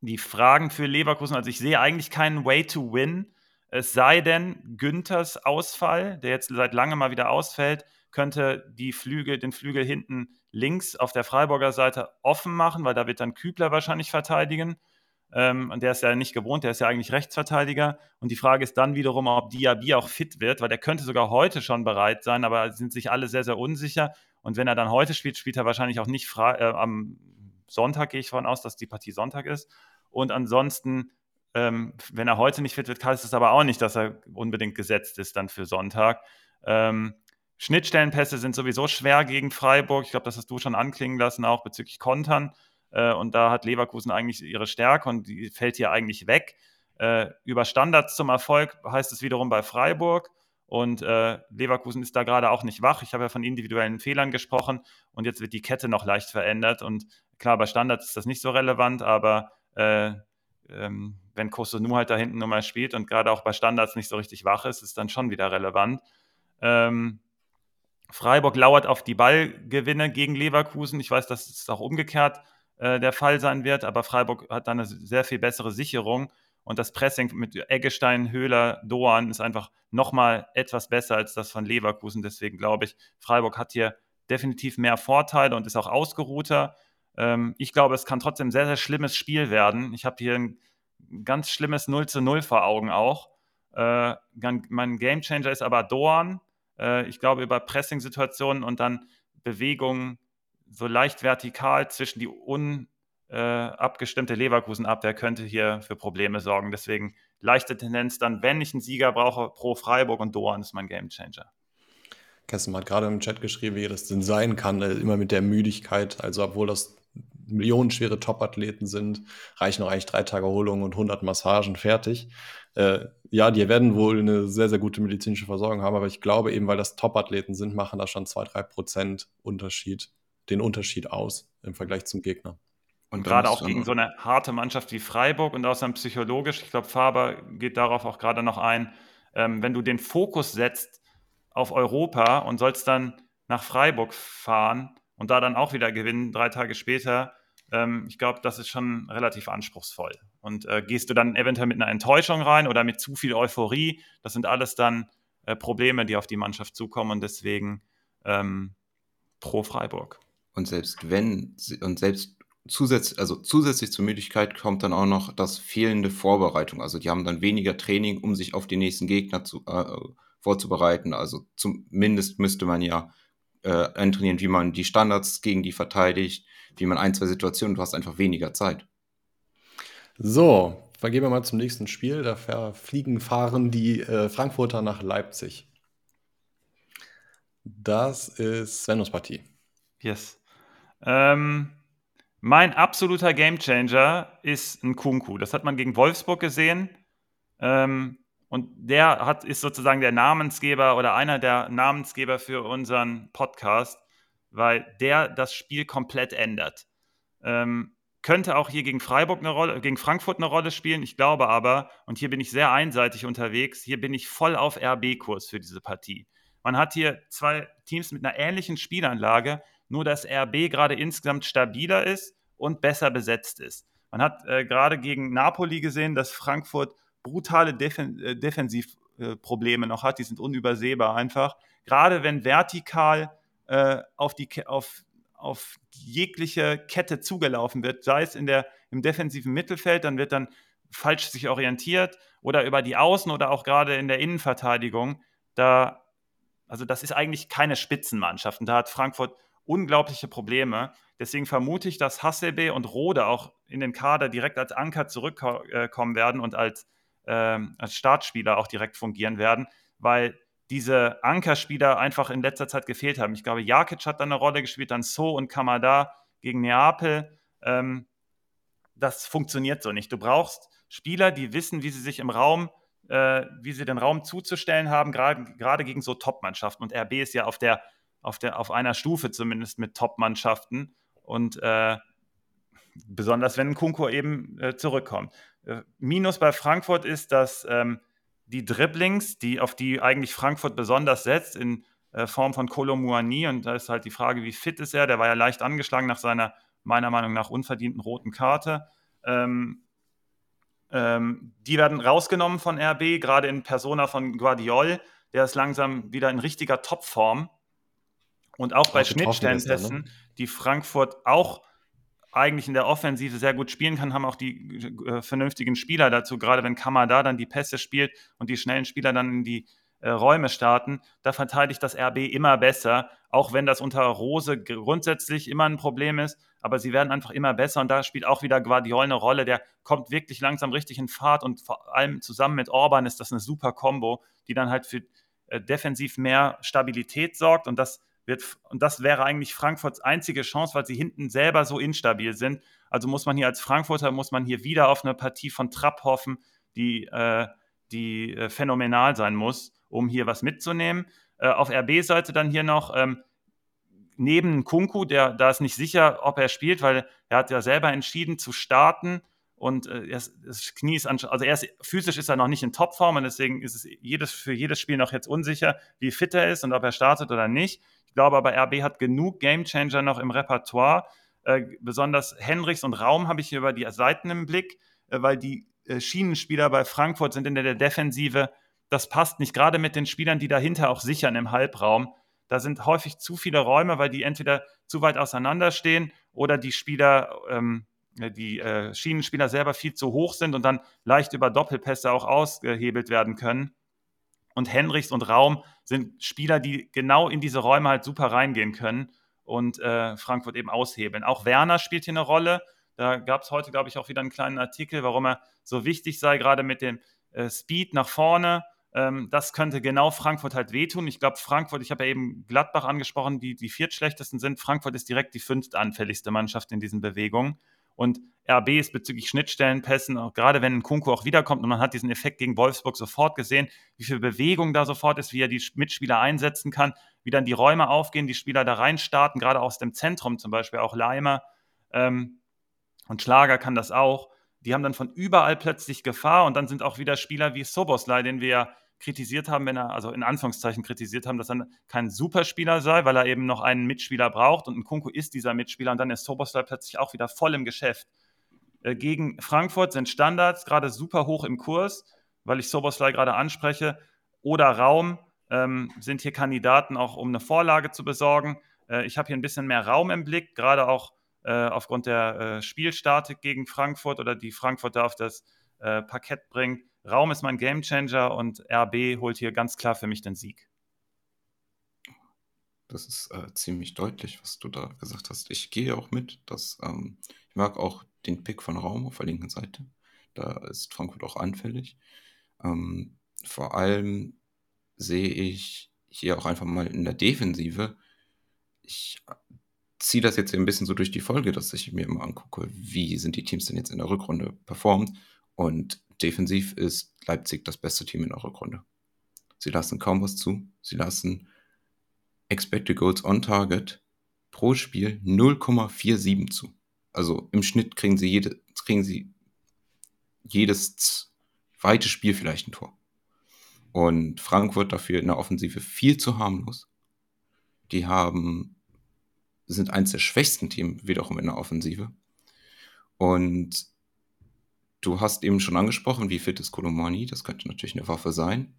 die Fragen für Leverkusen, also ich sehe eigentlich keinen Way to win, es sei denn, Günthers Ausfall, der jetzt seit langem mal wieder ausfällt, könnte die Flügel, den Flügel hinten links auf der Freiburger Seite offen machen, weil da wird dann Kübler wahrscheinlich verteidigen. Ähm, und der ist ja nicht gewohnt, der ist ja eigentlich Rechtsverteidiger. Und die Frage ist dann wiederum, ob Diaby auch fit wird, weil der könnte sogar heute schon bereit sein, aber sind sich alle sehr, sehr unsicher. Und wenn er dann heute spielt, spielt er wahrscheinlich auch nicht frei, äh, am Sonntag, gehe ich davon aus, dass die Partie Sonntag ist. Und ansonsten, ähm, wenn er heute nicht fit wird, heißt es aber auch nicht, dass er unbedingt gesetzt ist dann für Sonntag. Ähm, Schnittstellenpässe sind sowieso schwer gegen Freiburg. Ich glaube, das hast du schon anklingen lassen, auch bezüglich Kontern. Äh, und da hat Leverkusen eigentlich ihre Stärke und die fällt hier eigentlich weg. Äh, über Standards zum Erfolg heißt es wiederum bei Freiburg. Und äh, Leverkusen ist da gerade auch nicht wach. Ich habe ja von individuellen Fehlern gesprochen und jetzt wird die Kette noch leicht verändert. Und klar, bei Standards ist das nicht so relevant, aber äh, ähm, wenn Kosunu halt da hinten nur mal spielt und gerade auch bei Standards nicht so richtig wach ist, ist dann schon wieder relevant. Ähm, Freiburg lauert auf die Ballgewinne gegen Leverkusen. Ich weiß, dass es auch umgekehrt äh, der Fall sein wird, aber Freiburg hat da eine sehr viel bessere Sicherung. Und das Pressing mit Eggestein, Höhler, Doan ist einfach nochmal etwas besser als das von Leverkusen. Deswegen glaube ich, Freiburg hat hier definitiv mehr Vorteile und ist auch ausgeruhter. Ähm, ich glaube, es kann trotzdem ein sehr, sehr schlimmes Spiel werden. Ich habe hier ein ganz schlimmes 0 zu 0 vor Augen auch. Äh, mein Gamechanger ist aber Doan. Äh, ich glaube, über Pressing-Situationen und dann Bewegungen so leicht vertikal zwischen die un äh, Leverkusen-Abwehr könnte hier für Probleme sorgen. Deswegen leichte Tendenz dann, wenn ich einen Sieger brauche, pro Freiburg und Doan ist mein Gamechanger. Kessen hat gerade im Chat geschrieben, wie das denn sein kann, äh, immer mit der Müdigkeit. Also, obwohl das millionenschwere Top-Athleten sind, reichen eigentlich drei Tage Erholung und 100 Massagen fertig. Äh, ja, die werden wohl eine sehr, sehr gute medizinische Versorgung haben, aber ich glaube eben, weil das Top-Athleten sind, machen da schon 2-3 Prozent Unterschied, den Unterschied aus im Vergleich zum Gegner. Und gerade auch gegen so eine harte Mannschaft wie Freiburg und außerdem psychologisch, ich glaube, Faber geht darauf auch gerade noch ein, ähm, wenn du den Fokus setzt auf Europa und sollst dann nach Freiburg fahren und da dann auch wieder gewinnen, drei Tage später, ähm, ich glaube, das ist schon relativ anspruchsvoll. Und äh, gehst du dann eventuell mit einer Enttäuschung rein oder mit zu viel Euphorie, das sind alles dann äh, Probleme, die auf die Mannschaft zukommen und deswegen ähm, pro Freiburg. Und selbst wenn, und selbst zusätzlich, also zusätzlich zur Müdigkeit kommt dann auch noch das fehlende Vorbereitung. Also die haben dann weniger Training, um sich auf die nächsten Gegner zu, äh, vorzubereiten. Also zumindest müsste man ja äh, antrainieren, wie man die Standards gegen die verteidigt, wie man ein, zwei Situationen, du hast einfach weniger Zeit. So, dann gehen wir mal zum nächsten Spiel. Da fliegen, fahren die äh, Frankfurter nach Leipzig. Das ist Svenus Partie. Yes. Ähm, mein absoluter Gamechanger ist ein Kunku. Das hat man gegen Wolfsburg gesehen. Ähm, und der hat, ist sozusagen der Namensgeber oder einer der Namensgeber für unseren Podcast, weil der das Spiel komplett ändert. Ähm, könnte auch hier gegen Freiburg eine Rolle, gegen Frankfurt eine Rolle spielen. Ich glaube aber, und hier bin ich sehr einseitig unterwegs, hier bin ich voll auf RB-Kurs für diese Partie. Man hat hier zwei Teams mit einer ähnlichen Spielanlage, nur dass RB gerade insgesamt stabiler ist und besser besetzt ist. Man hat äh, gerade gegen Napoli gesehen, dass Frankfurt brutale Defen äh, Defensivprobleme äh, noch hat. Die sind unübersehbar einfach. Gerade wenn vertikal äh, auf, die, auf, auf jegliche Kette zugelaufen wird, sei es in der, im defensiven Mittelfeld, dann wird dann falsch sich orientiert oder über die Außen oder auch gerade in der Innenverteidigung. Da, also das ist eigentlich keine Spitzenmannschaft. Und da hat Frankfurt unglaubliche Probleme. Deswegen vermute ich, dass Hasselbe und Rode auch in den Kader direkt als Anker zurückkommen werden und als, ähm, als Startspieler auch direkt fungieren werden, weil diese Ankerspieler einfach in letzter Zeit gefehlt haben. Ich glaube, Jakic hat da eine Rolle gespielt, dann So und Kamada gegen Neapel. Ähm, das funktioniert so nicht. Du brauchst Spieler, die wissen, wie sie sich im Raum, äh, wie sie den Raum zuzustellen haben, gerade gegen so Top-Mannschaften. Und RB ist ja auf der auf, der, auf einer Stufe zumindest mit Top-Mannschaften. Und äh, besonders wenn Kunko eben äh, zurückkommt. Äh, Minus bei Frankfurt ist, dass ähm, die Dribblings, die, auf die eigentlich Frankfurt besonders setzt, in äh, Form von Kolomuani, und da ist halt die Frage, wie fit ist er? Der war ja leicht angeschlagen nach seiner, meiner Meinung nach, unverdienten roten Karte. Ähm, ähm, die werden rausgenommen von RB, gerade in Persona von Guardiol. Der ist langsam wieder in richtiger Topform. Und auch bei Schnittstellentesten, ne? die Frankfurt auch eigentlich in der Offensive sehr gut spielen kann, haben auch die äh, vernünftigen Spieler dazu, gerade wenn Kamada dann die Pässe spielt und die schnellen Spieler dann in die äh, Räume starten, da verteidigt das RB immer besser, auch wenn das unter Rose grundsätzlich immer ein Problem ist, aber sie werden einfach immer besser und da spielt auch wieder Guardiol eine Rolle, der kommt wirklich langsam richtig in Fahrt und vor allem zusammen mit Orban ist das eine super Combo, die dann halt für äh, defensiv mehr Stabilität sorgt und das wird, und das wäre eigentlich Frankfurts einzige Chance, weil sie hinten selber so instabil sind. Also muss man hier als Frankfurter, muss man hier wieder auf eine Partie von Trapp hoffen, die, äh, die äh, phänomenal sein muss, um hier was mitzunehmen. Äh, auf RB-Seite dann hier noch ähm, neben Kunku, der da ist nicht sicher, ob er spielt, weil er hat ja selber entschieden zu starten und äh, das Knie ist also er ist, physisch ist er noch nicht in Topform und deswegen ist es jedes, für jedes Spiel noch jetzt unsicher, wie fit er ist und ob er startet oder nicht. Ich glaube aber, RB hat genug Gamechanger noch im Repertoire. Äh, besonders Henrichs und Raum habe ich hier über die Seiten im Blick, äh, weil die äh, Schienenspieler bei Frankfurt sind in der Defensive. Das passt nicht, gerade mit den Spielern, die dahinter auch sichern im Halbraum. Da sind häufig zu viele Räume, weil die entweder zu weit auseinander stehen oder die Spieler ähm, äh, die äh, Schienenspieler selber viel zu hoch sind und dann leicht über Doppelpässe auch ausgehebelt werden können. Und Henrichs und Raum sind Spieler, die genau in diese Räume halt super reingehen können und äh, Frankfurt eben aushebeln. Auch Werner spielt hier eine Rolle. Da gab es heute, glaube ich, auch wieder einen kleinen Artikel, warum er so wichtig sei, gerade mit dem äh, Speed nach vorne. Ähm, das könnte genau Frankfurt halt wehtun. Ich glaube, Frankfurt, ich habe ja eben Gladbach angesprochen, die die viertschlechtesten sind. Frankfurt ist direkt die fünftanfälligste Mannschaft in diesen Bewegungen. Und RB ist bezüglich Schnittstellenpässen, auch gerade wenn ein Kunku auch wiederkommt und man hat diesen Effekt gegen Wolfsburg sofort gesehen, wie viel Bewegung da sofort ist, wie er die Mitspieler einsetzen kann, wie dann die Räume aufgehen, die Spieler da reinstarten, gerade aus dem Zentrum zum Beispiel, auch Leimer ähm, und Schlager kann das auch. Die haben dann von überall plötzlich Gefahr und dann sind auch wieder Spieler wie Soboslai, den wir ja kritisiert haben, wenn er, also in Anführungszeichen kritisiert haben, dass er kein Superspieler sei, weil er eben noch einen Mitspieler braucht und ein Kunku ist dieser Mitspieler und dann ist Soboslai plötzlich auch wieder voll im Geschäft. Äh, gegen Frankfurt sind Standards gerade super hoch im Kurs, weil ich Soboslai gerade anspreche, oder Raum ähm, sind hier Kandidaten auch, um eine Vorlage zu besorgen. Äh, ich habe hier ein bisschen mehr Raum im Blick, gerade auch äh, aufgrund der äh, Spielstatik gegen Frankfurt oder die Frankfurter auf das äh, Parkett bringt. Raum ist mein Gamechanger und RB holt hier ganz klar für mich den Sieg. Das ist äh, ziemlich deutlich, was du da gesagt hast. Ich gehe auch mit, dass ähm, ich mag auch den Pick von Raum auf der linken Seite. Da ist Frankfurt auch anfällig. Ähm, vor allem sehe ich hier auch einfach mal in der Defensive. Ich ziehe das jetzt ein bisschen so durch die Folge, dass ich mir immer angucke, wie sind die Teams denn jetzt in der Rückrunde performt. Und defensiv ist Leipzig das beste Team in der Rückrunde. Sie lassen kaum was zu. Sie lassen Expected Goals on Target pro Spiel 0,47 zu. Also im Schnitt kriegen sie, jede, kriegen sie jedes zweite Spiel vielleicht ein Tor. Und Frankfurt dafür in der Offensive viel zu harmlos. Die haben, sind eins der schwächsten Teams wiederum in der Offensive. Und Du hast eben schon angesprochen, wie fit ist Kolomani? Das könnte natürlich eine Waffe sein.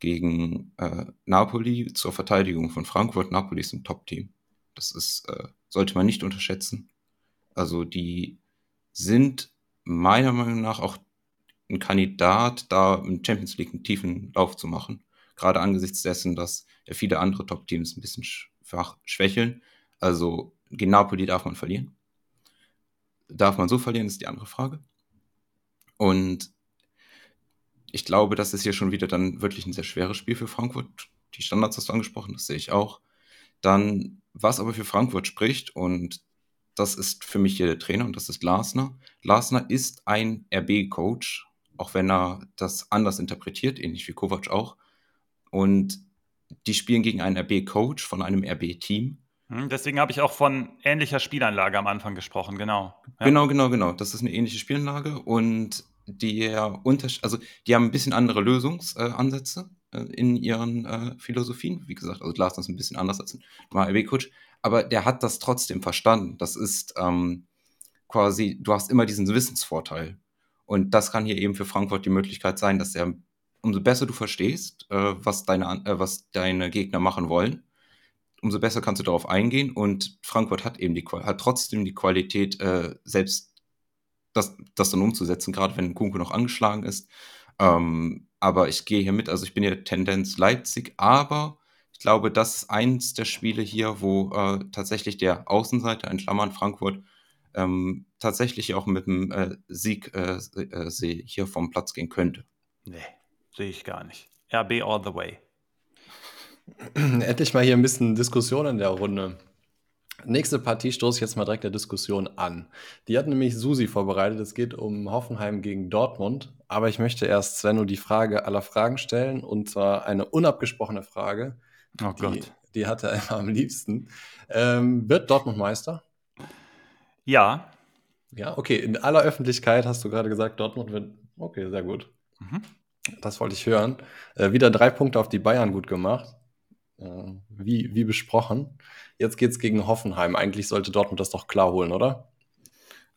Gegen äh, Napoli zur Verteidigung von Frankfurt. Napoli ist ein Top-Team. Das ist, äh, sollte man nicht unterschätzen. Also die sind meiner Meinung nach auch ein Kandidat, da im Champions League einen tiefen Lauf zu machen. Gerade angesichts dessen, dass ja viele andere Top-Teams ein bisschen schwach schwächeln. Also gegen Napoli darf man verlieren. Darf man so verlieren, ist die andere Frage. Und ich glaube, das ist hier schon wieder dann wirklich ein sehr schweres Spiel für Frankfurt. Die Standards hast du angesprochen, das sehe ich auch. Dann, was aber für Frankfurt spricht, und das ist für mich hier der Trainer und das ist Glasner. Glasner ist ein RB-Coach, auch wenn er das anders interpretiert, ähnlich wie Kovac auch. Und die spielen gegen einen RB-Coach von einem RB-Team. Hm, deswegen habe ich auch von ähnlicher Spielanlage am Anfang gesprochen, genau. Ja. Genau, genau, genau. Das ist eine ähnliche Spielanlage und die, also die haben ein bisschen andere Lösungsansätze äh, in ihren äh, Philosophien. Wie gesagt, also Glasner ist ein bisschen anders als ein RB-Coach, aber der hat das trotzdem verstanden. Das ist ähm, quasi, du hast immer diesen Wissensvorteil. Und das kann hier eben für Frankfurt die Möglichkeit sein, dass er, umso besser du verstehst, äh, was, deine, äh, was deine Gegner machen wollen, umso besser kannst du darauf eingehen. Und Frankfurt hat eben die hat trotzdem die Qualität, äh, selbst das, das dann umzusetzen, gerade wenn Kunku noch angeschlagen ist. Ähm, aber ich gehe hier mit, also ich bin hier Tendenz Leipzig, aber ich glaube, das ist eins der Spiele hier, wo äh, tatsächlich der Außenseiter in Klammern Frankfurt ähm, tatsächlich auch mit dem äh, Sieg äh, äh, hier vom Platz gehen könnte. Nee, sehe ich gar nicht. RB all the way. Endlich mal hier ein bisschen Diskussion in der Runde. Nächste Partie stoße ich jetzt mal direkt der Diskussion an. Die hat nämlich Susi vorbereitet. Es geht um Hoffenheim gegen Dortmund. Aber ich möchte erst Svenno die Frage aller Fragen stellen. Und zwar eine unabgesprochene Frage. Oh die, Gott. Die hat er immer am liebsten. Ähm, wird Dortmund Meister? Ja. Ja, okay. In aller Öffentlichkeit hast du gerade gesagt, Dortmund wird. Okay, sehr gut. Mhm. Das wollte ich hören. Äh, wieder drei Punkte auf die Bayern gut gemacht. Äh, wie, wie besprochen. Jetzt geht es gegen Hoffenheim. Eigentlich sollte Dortmund das doch klar holen, oder?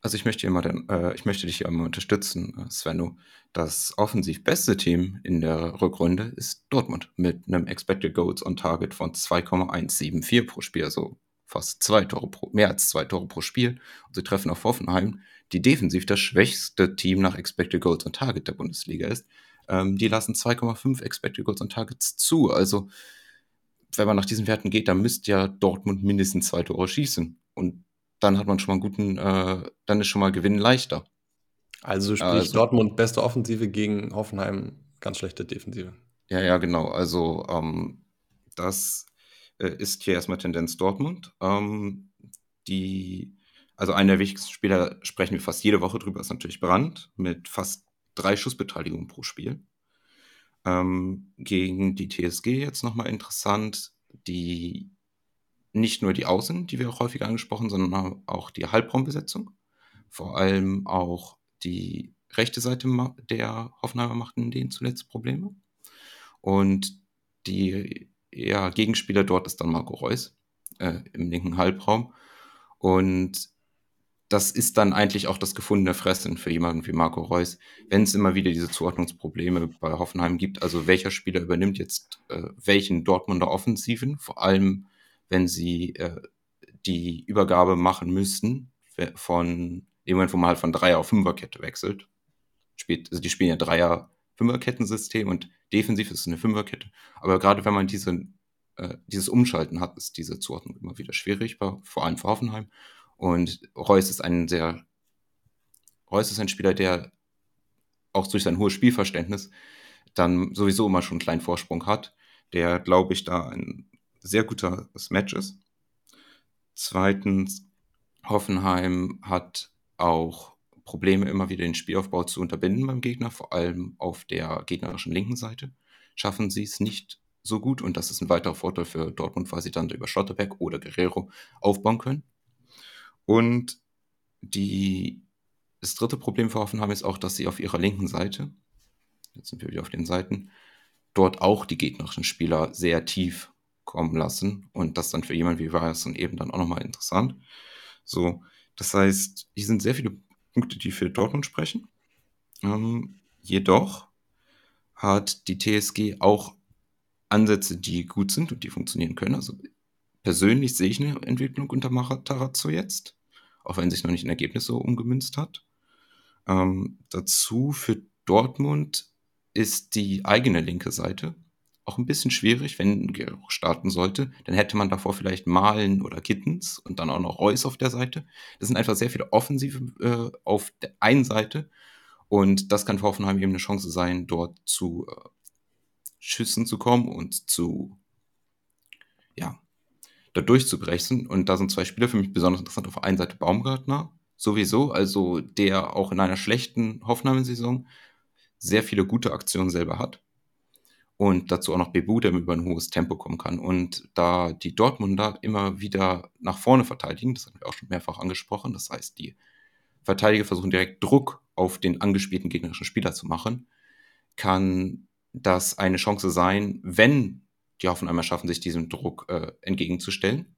Also ich möchte, immer den, äh, ich möchte dich immer unterstützen, äh, Svenno. Das offensiv beste Team in der Rückrunde ist Dortmund mit einem Expected Goals on Target von 2,174 pro Spiel, also fast zwei Tore pro, mehr als zwei Tore pro Spiel. Und sie treffen auf Hoffenheim, die defensiv das schwächste Team nach Expected Goals on Target der Bundesliga ist. Ähm, die lassen 2,5 Expected Goals on Targets zu. Also wenn man nach diesen Werten geht, dann müsste ja Dortmund mindestens zwei Tore schießen. Und dann hat man schon mal einen guten, äh, dann ist schon mal Gewinnen leichter. Also sprich also, Dortmund beste Offensive gegen Hoffenheim ganz schlechte Defensive. Ja, ja, genau. Also ähm, das äh, ist hier erstmal Tendenz Dortmund. Ähm, die, also einer der wichtigsten Spieler sprechen wir fast jede Woche drüber, ist natürlich Brandt mit fast drei Schussbeteiligungen pro Spiel. Ähm, gegen die TSG jetzt nochmal interessant, die nicht nur die Außen, die wir auch häufig angesprochen, sondern auch die Halbraumbesetzung. Vor allem auch die rechte Seite der Hoffenheimer machten denen zuletzt Probleme. Und die ja, Gegenspieler dort ist dann Marco Reus äh, im linken Halbraum. Und das ist dann eigentlich auch das gefundene Fressen für jemanden wie Marco Reus, wenn es immer wieder diese Zuordnungsprobleme bei Hoffenheim gibt. Also welcher Spieler übernimmt jetzt äh, welchen Dortmunder Offensiven, vor allem wenn sie äh, die Übergabe machen müssten von dem Moment, wo man halt von Dreier auf Fünferkette wechselt. Spielt, also die spielen ja Dreier Fünferkettensystem und defensiv ist es eine Fünferkette. Aber gerade wenn man diese, äh, dieses Umschalten hat, ist diese Zuordnung immer wieder schwierig, vor allem für Hoffenheim. Und Reus ist ein sehr, Reus ist ein Spieler, der auch durch sein hohes Spielverständnis dann sowieso immer schon einen kleinen Vorsprung hat, der, glaube ich, da ein sehr gutes Match ist. Zweitens, Hoffenheim hat auch Probleme, immer wieder den Spielaufbau zu unterbinden beim Gegner, vor allem auf der gegnerischen linken Seite. Schaffen sie es nicht so gut und das ist ein weiterer Vorteil für Dortmund, weil sie dann über Schotterbeck oder Guerrero aufbauen können. Und die, das dritte Problem für Hoffenheim ist auch, dass sie auf ihrer linken Seite, jetzt sind wir wieder auf den Seiten, dort auch die gegnerischen Spieler sehr tief kommen lassen. Und das dann für jemanden wie Ryerson eben dann auch nochmal interessant. So, das heißt, hier sind sehr viele Punkte, die für Dortmund sprechen. Ähm, jedoch hat die TSG auch Ansätze, die gut sind und die funktionieren können. Also persönlich sehe ich eine Entwicklung unter Matarazzo jetzt auch wenn sich noch nicht ein Ergebnis so umgemünzt hat. Ähm, dazu für Dortmund ist die eigene linke Seite auch ein bisschen schwierig, wenn Gero starten sollte. Dann hätte man davor vielleicht Malen oder Kittens und dann auch noch Reus auf der Seite. Das sind einfach sehr viele Offensive äh, auf der einen Seite. Und das kann für Hoffenheim eben eine Chance sein, dort zu äh, Schüssen zu kommen und zu ja, da durchzubrechen. Und da sind zwei Spieler für mich besonders interessant. Auf der einen Seite Baumgartner, sowieso, also der auch in einer schlechten Hoffnungssaison sehr viele gute Aktionen selber hat. Und dazu auch noch Bebu, der über ein hohes Tempo kommen kann. Und da die Dortmunder immer wieder nach vorne verteidigen, das haben wir auch schon mehrfach angesprochen, das heißt, die Verteidiger versuchen direkt Druck auf den angespielten gegnerischen Spieler zu machen, kann das eine Chance sein, wenn die Hoffenheimer schaffen, sich diesem Druck äh, entgegenzustellen.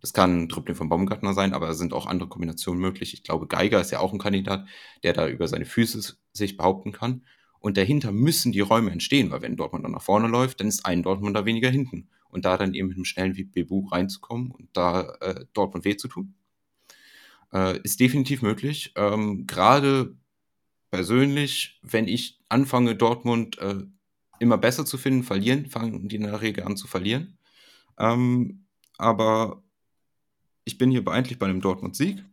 Das kann ein Dribbling von Baumgartner sein, aber es sind auch andere Kombinationen möglich. Ich glaube, Geiger ist ja auch ein Kandidat, der da über seine Füße sich behaupten kann. Und dahinter müssen die Räume entstehen, weil wenn Dortmund dann nach vorne läuft, dann ist ein Dortmunder weniger hinten. Und da dann eben mit einem schnellen wie Bebu reinzukommen und da äh, Dortmund weh zu tun, äh, ist definitiv möglich. Ähm, Gerade persönlich, wenn ich anfange, Dortmund äh, immer besser zu finden, verlieren, fangen die in der Regel an zu verlieren. Ähm, aber ich bin hier eigentlich bei einem Dortmund-Sieg.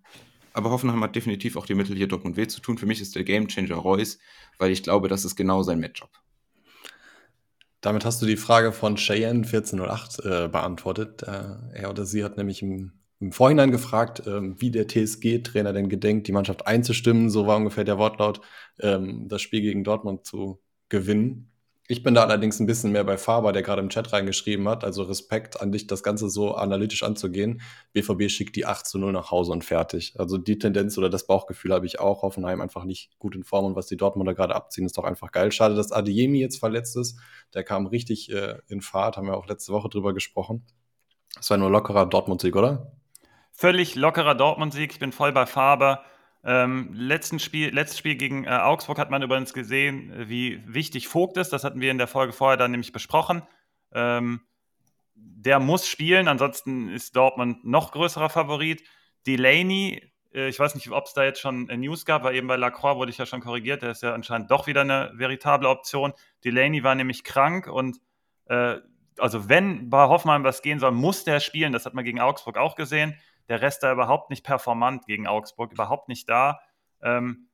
Aber Hoffenheim hat definitiv auch die Mittel, hier Dortmund weh zu tun. Für mich ist der Gamechanger Reus, weil ich glaube, das ist genau sein Matchup. Damit hast du die Frage von Cheyenne 1408 äh, beantwortet. Äh, er oder sie hat nämlich im, im Vorhinein gefragt, ähm, wie der TSG-Trainer denn gedenkt, die Mannschaft einzustimmen. So war ungefähr der Wortlaut, ähm, das Spiel gegen Dortmund zu gewinnen. Ich bin da allerdings ein bisschen mehr bei Faber, der gerade im Chat reingeschrieben hat. Also Respekt an dich, das Ganze so analytisch anzugehen. BVB schickt die 8 zu 0 nach Hause und fertig. Also die Tendenz oder das Bauchgefühl habe ich auch. Hoffenheim einfach nicht gut in Form und was die Dortmunder gerade abziehen, ist doch einfach geil. Schade, dass Adeyemi jetzt verletzt ist. Der kam richtig äh, in Fahrt, haben wir auch letzte Woche drüber gesprochen. Das war nur lockerer Dortmund-Sieg, oder? Völlig lockerer Dortmund-Sieg. Ich bin voll bei Faber. Ähm, letzten Spiel, letztes Spiel gegen äh, Augsburg hat man übrigens gesehen, wie wichtig Vogt ist. Das hatten wir in der Folge vorher dann nämlich besprochen. Ähm, der muss spielen, ansonsten ist Dortmund noch größerer Favorit. Delaney, äh, ich weiß nicht, ob es da jetzt schon äh, News gab, weil eben bei Lacroix wurde ich ja schon korrigiert, der ist ja anscheinend doch wieder eine veritable Option. Delaney war nämlich krank und äh, also wenn bei Hoffmann was gehen soll, muss der spielen. Das hat man gegen Augsburg auch gesehen der Rest da überhaupt nicht performant gegen Augsburg, überhaupt nicht da. Ähm,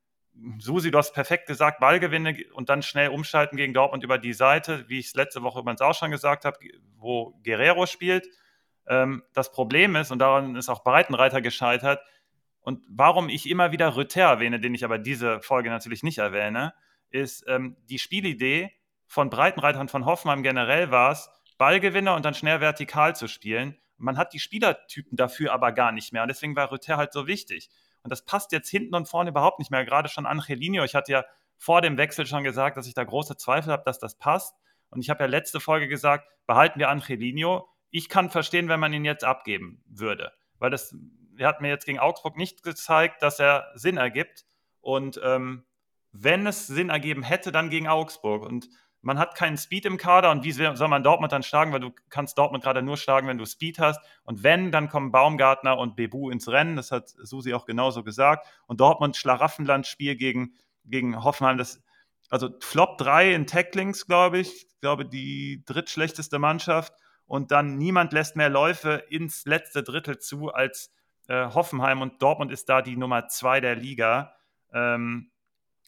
Susi, du hast perfekt gesagt, Ballgewinne und dann schnell umschalten gegen Dortmund über die Seite, wie ich es letzte Woche übrigens auch schon gesagt habe, wo Guerrero spielt. Ähm, das Problem ist, und daran ist auch Breitenreiter gescheitert, und warum ich immer wieder Rütter erwähne, den ich aber diese Folge natürlich nicht erwähne, ist ähm, die Spielidee von Breitenreiter und von Hoffmann generell war es, Ballgewinner und dann schnell vertikal zu spielen. Man hat die Spielertypen dafür aber gar nicht mehr. Und deswegen war Rüther halt so wichtig. Und das passt jetzt hinten und vorne überhaupt nicht mehr. Gerade schon Angelino. Ich hatte ja vor dem Wechsel schon gesagt, dass ich da große Zweifel habe, dass das passt. Und ich habe ja letzte Folge gesagt, behalten wir Angelino. Ich kann verstehen, wenn man ihn jetzt abgeben würde. Weil das, er hat mir jetzt gegen Augsburg nicht gezeigt, dass er Sinn ergibt. Und ähm, wenn es Sinn ergeben hätte, dann gegen Augsburg. Und man hat keinen Speed im Kader und wie soll man Dortmund dann schlagen, weil du kannst Dortmund gerade nur schlagen, wenn du Speed hast. Und wenn, dann kommen Baumgartner und Bebu ins Rennen. Das hat Susi auch genauso gesagt. Und Dortmund Schlaraffenland-Spiel gegen, gegen Hoffenheim, das, also Flop 3 in Tacklings, glaube ich. Ich glaube, die drittschlechteste Mannschaft. Und dann niemand lässt mehr Läufe ins letzte Drittel zu als äh, Hoffenheim. Und Dortmund ist da die Nummer 2 der Liga. Ähm,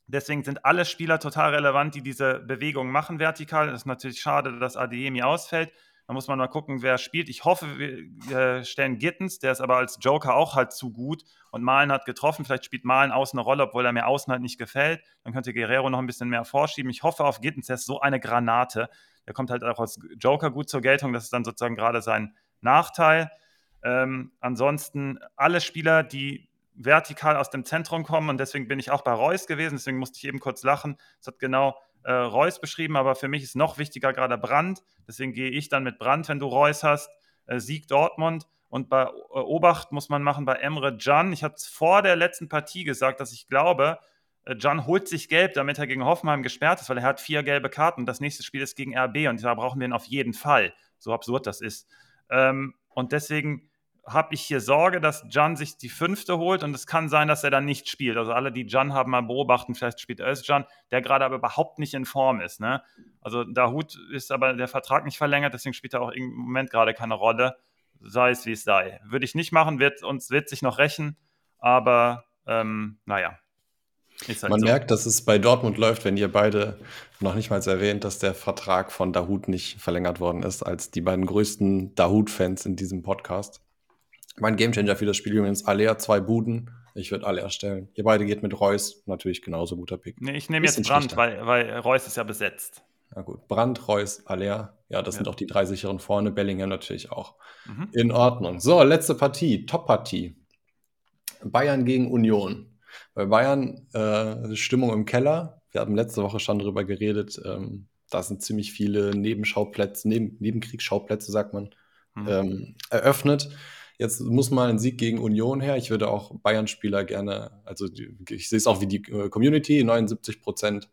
Deswegen sind alle Spieler total relevant, die diese Bewegung machen vertikal. Es ist natürlich schade, dass Adeyemi ausfällt. Da muss man mal gucken, wer spielt. Ich hoffe, wir stellen Gittens, der ist aber als Joker auch halt zu gut. Und Malen hat getroffen. Vielleicht spielt Malen außen eine Rolle, obwohl er mir außen halt nicht gefällt. Dann könnte Guerrero noch ein bisschen mehr vorschieben. Ich hoffe auf Gittens, der ist so eine Granate. Der kommt halt auch als Joker gut zur Geltung. Das ist dann sozusagen gerade sein Nachteil. Ähm, ansonsten alle Spieler, die vertikal aus dem Zentrum kommen und deswegen bin ich auch bei Reus gewesen, deswegen musste ich eben kurz lachen. Es hat genau äh, Reus beschrieben, aber für mich ist noch wichtiger gerade Brand, deswegen gehe ich dann mit Brand, wenn du Reus hast, äh, Sieg Dortmund und bei äh, Obacht muss man machen bei Emre Can. Ich habe es vor der letzten Partie gesagt, dass ich glaube, äh, Can holt sich gelb, damit er gegen Hoffenheim gesperrt ist, weil er hat vier gelbe Karten. Das nächste Spiel ist gegen RB und da brauchen wir ihn auf jeden Fall. So absurd das ist. Ähm, und deswegen habe ich hier Sorge, dass Jan sich die fünfte holt und es kann sein, dass er dann nicht spielt. Also alle, die Jan haben, mal beobachten, vielleicht spielt Özcan, der gerade aber überhaupt nicht in Form ist. Ne? Also Dahut ist aber der Vertrag nicht verlängert, deswegen spielt er auch im Moment gerade keine Rolle. Sei es wie es sei. Würde ich nicht machen, wird uns wird sich noch rächen, aber ähm, naja. Halt Man so. merkt, dass es bei Dortmund läuft, wenn ihr beide noch nicht mal erwähnt, dass der Vertrag von Dahut nicht verlängert worden ist, als die beiden größten Dahut-Fans in diesem Podcast. Mein Gamechanger für das Spiel übrigens Alea, zwei Buden. Ich würde alle erstellen. Ihr beide geht mit Reus, natürlich genauso guter Pick. Nee, ich nehme jetzt Brand, weil, weil Reus ist ja besetzt. Na gut, Brand, Reus, Alea. Ja, das ja. sind auch die drei sicheren vorne. Bellingham natürlich auch. Mhm. In Ordnung. So, letzte Partie, Top-Partie. Bayern gegen Union. Bei Bayern äh, Stimmung im Keller. Wir haben letzte Woche schon darüber geredet. Ähm, da sind ziemlich viele Nebenschauplätze, Neben Nebenkriegsschauplätze, sagt man, mhm. ähm, eröffnet. Jetzt muss mal ein Sieg gegen Union her. Ich würde auch Bayern-Spieler gerne, also ich sehe es auch wie die äh, Community, 79 Prozent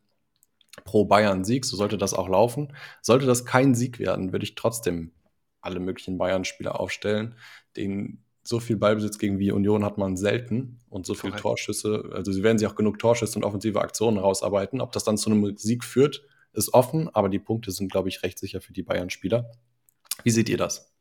pro Bayern-Sieg, so sollte das auch laufen. Sollte das kein Sieg werden, würde ich trotzdem alle möglichen Bayern-Spieler aufstellen. Den so viel Ballbesitz gegen wie Union hat man selten und so viele Torschüsse. Also sie werden sich auch genug Torschüsse und offensive Aktionen rausarbeiten. Ob das dann zu einem Sieg führt, ist offen, aber die Punkte sind, glaube ich, recht sicher für die Bayern-Spieler. Wie seht ihr das?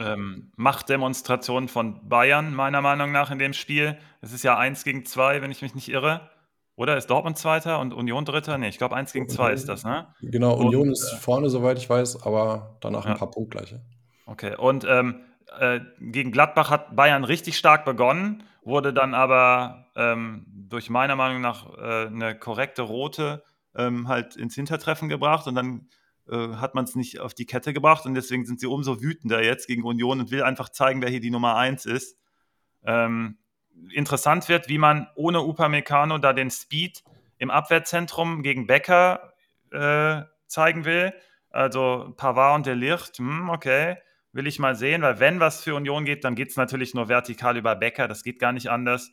Ähm, Machtdemonstration von Bayern, meiner Meinung nach, in dem Spiel. Es ist ja eins gegen zwei, wenn ich mich nicht irre. Oder ist Dortmund Zweiter und Union Dritter? Nee, ich glaube, eins gegen zwei ist das, ne? Genau, Union und, ist äh, vorne, soweit ich weiß, aber danach ja. ein paar Punktgleiche. Okay, und ähm, äh, gegen Gladbach hat Bayern richtig stark begonnen, wurde dann aber ähm, durch meiner Meinung nach äh, eine korrekte rote ähm, halt ins Hintertreffen gebracht und dann hat man es nicht auf die Kette gebracht und deswegen sind sie umso wütender jetzt gegen Union und will einfach zeigen, wer hier die Nummer eins ist. Ähm, interessant wird, wie man ohne Upamecano da den Speed im Abwehrzentrum gegen Becker äh, zeigen will. Also Pavard und Delicht, hm, okay, will ich mal sehen, weil wenn was für Union geht, dann geht es natürlich nur vertikal über Becker, das geht gar nicht anders.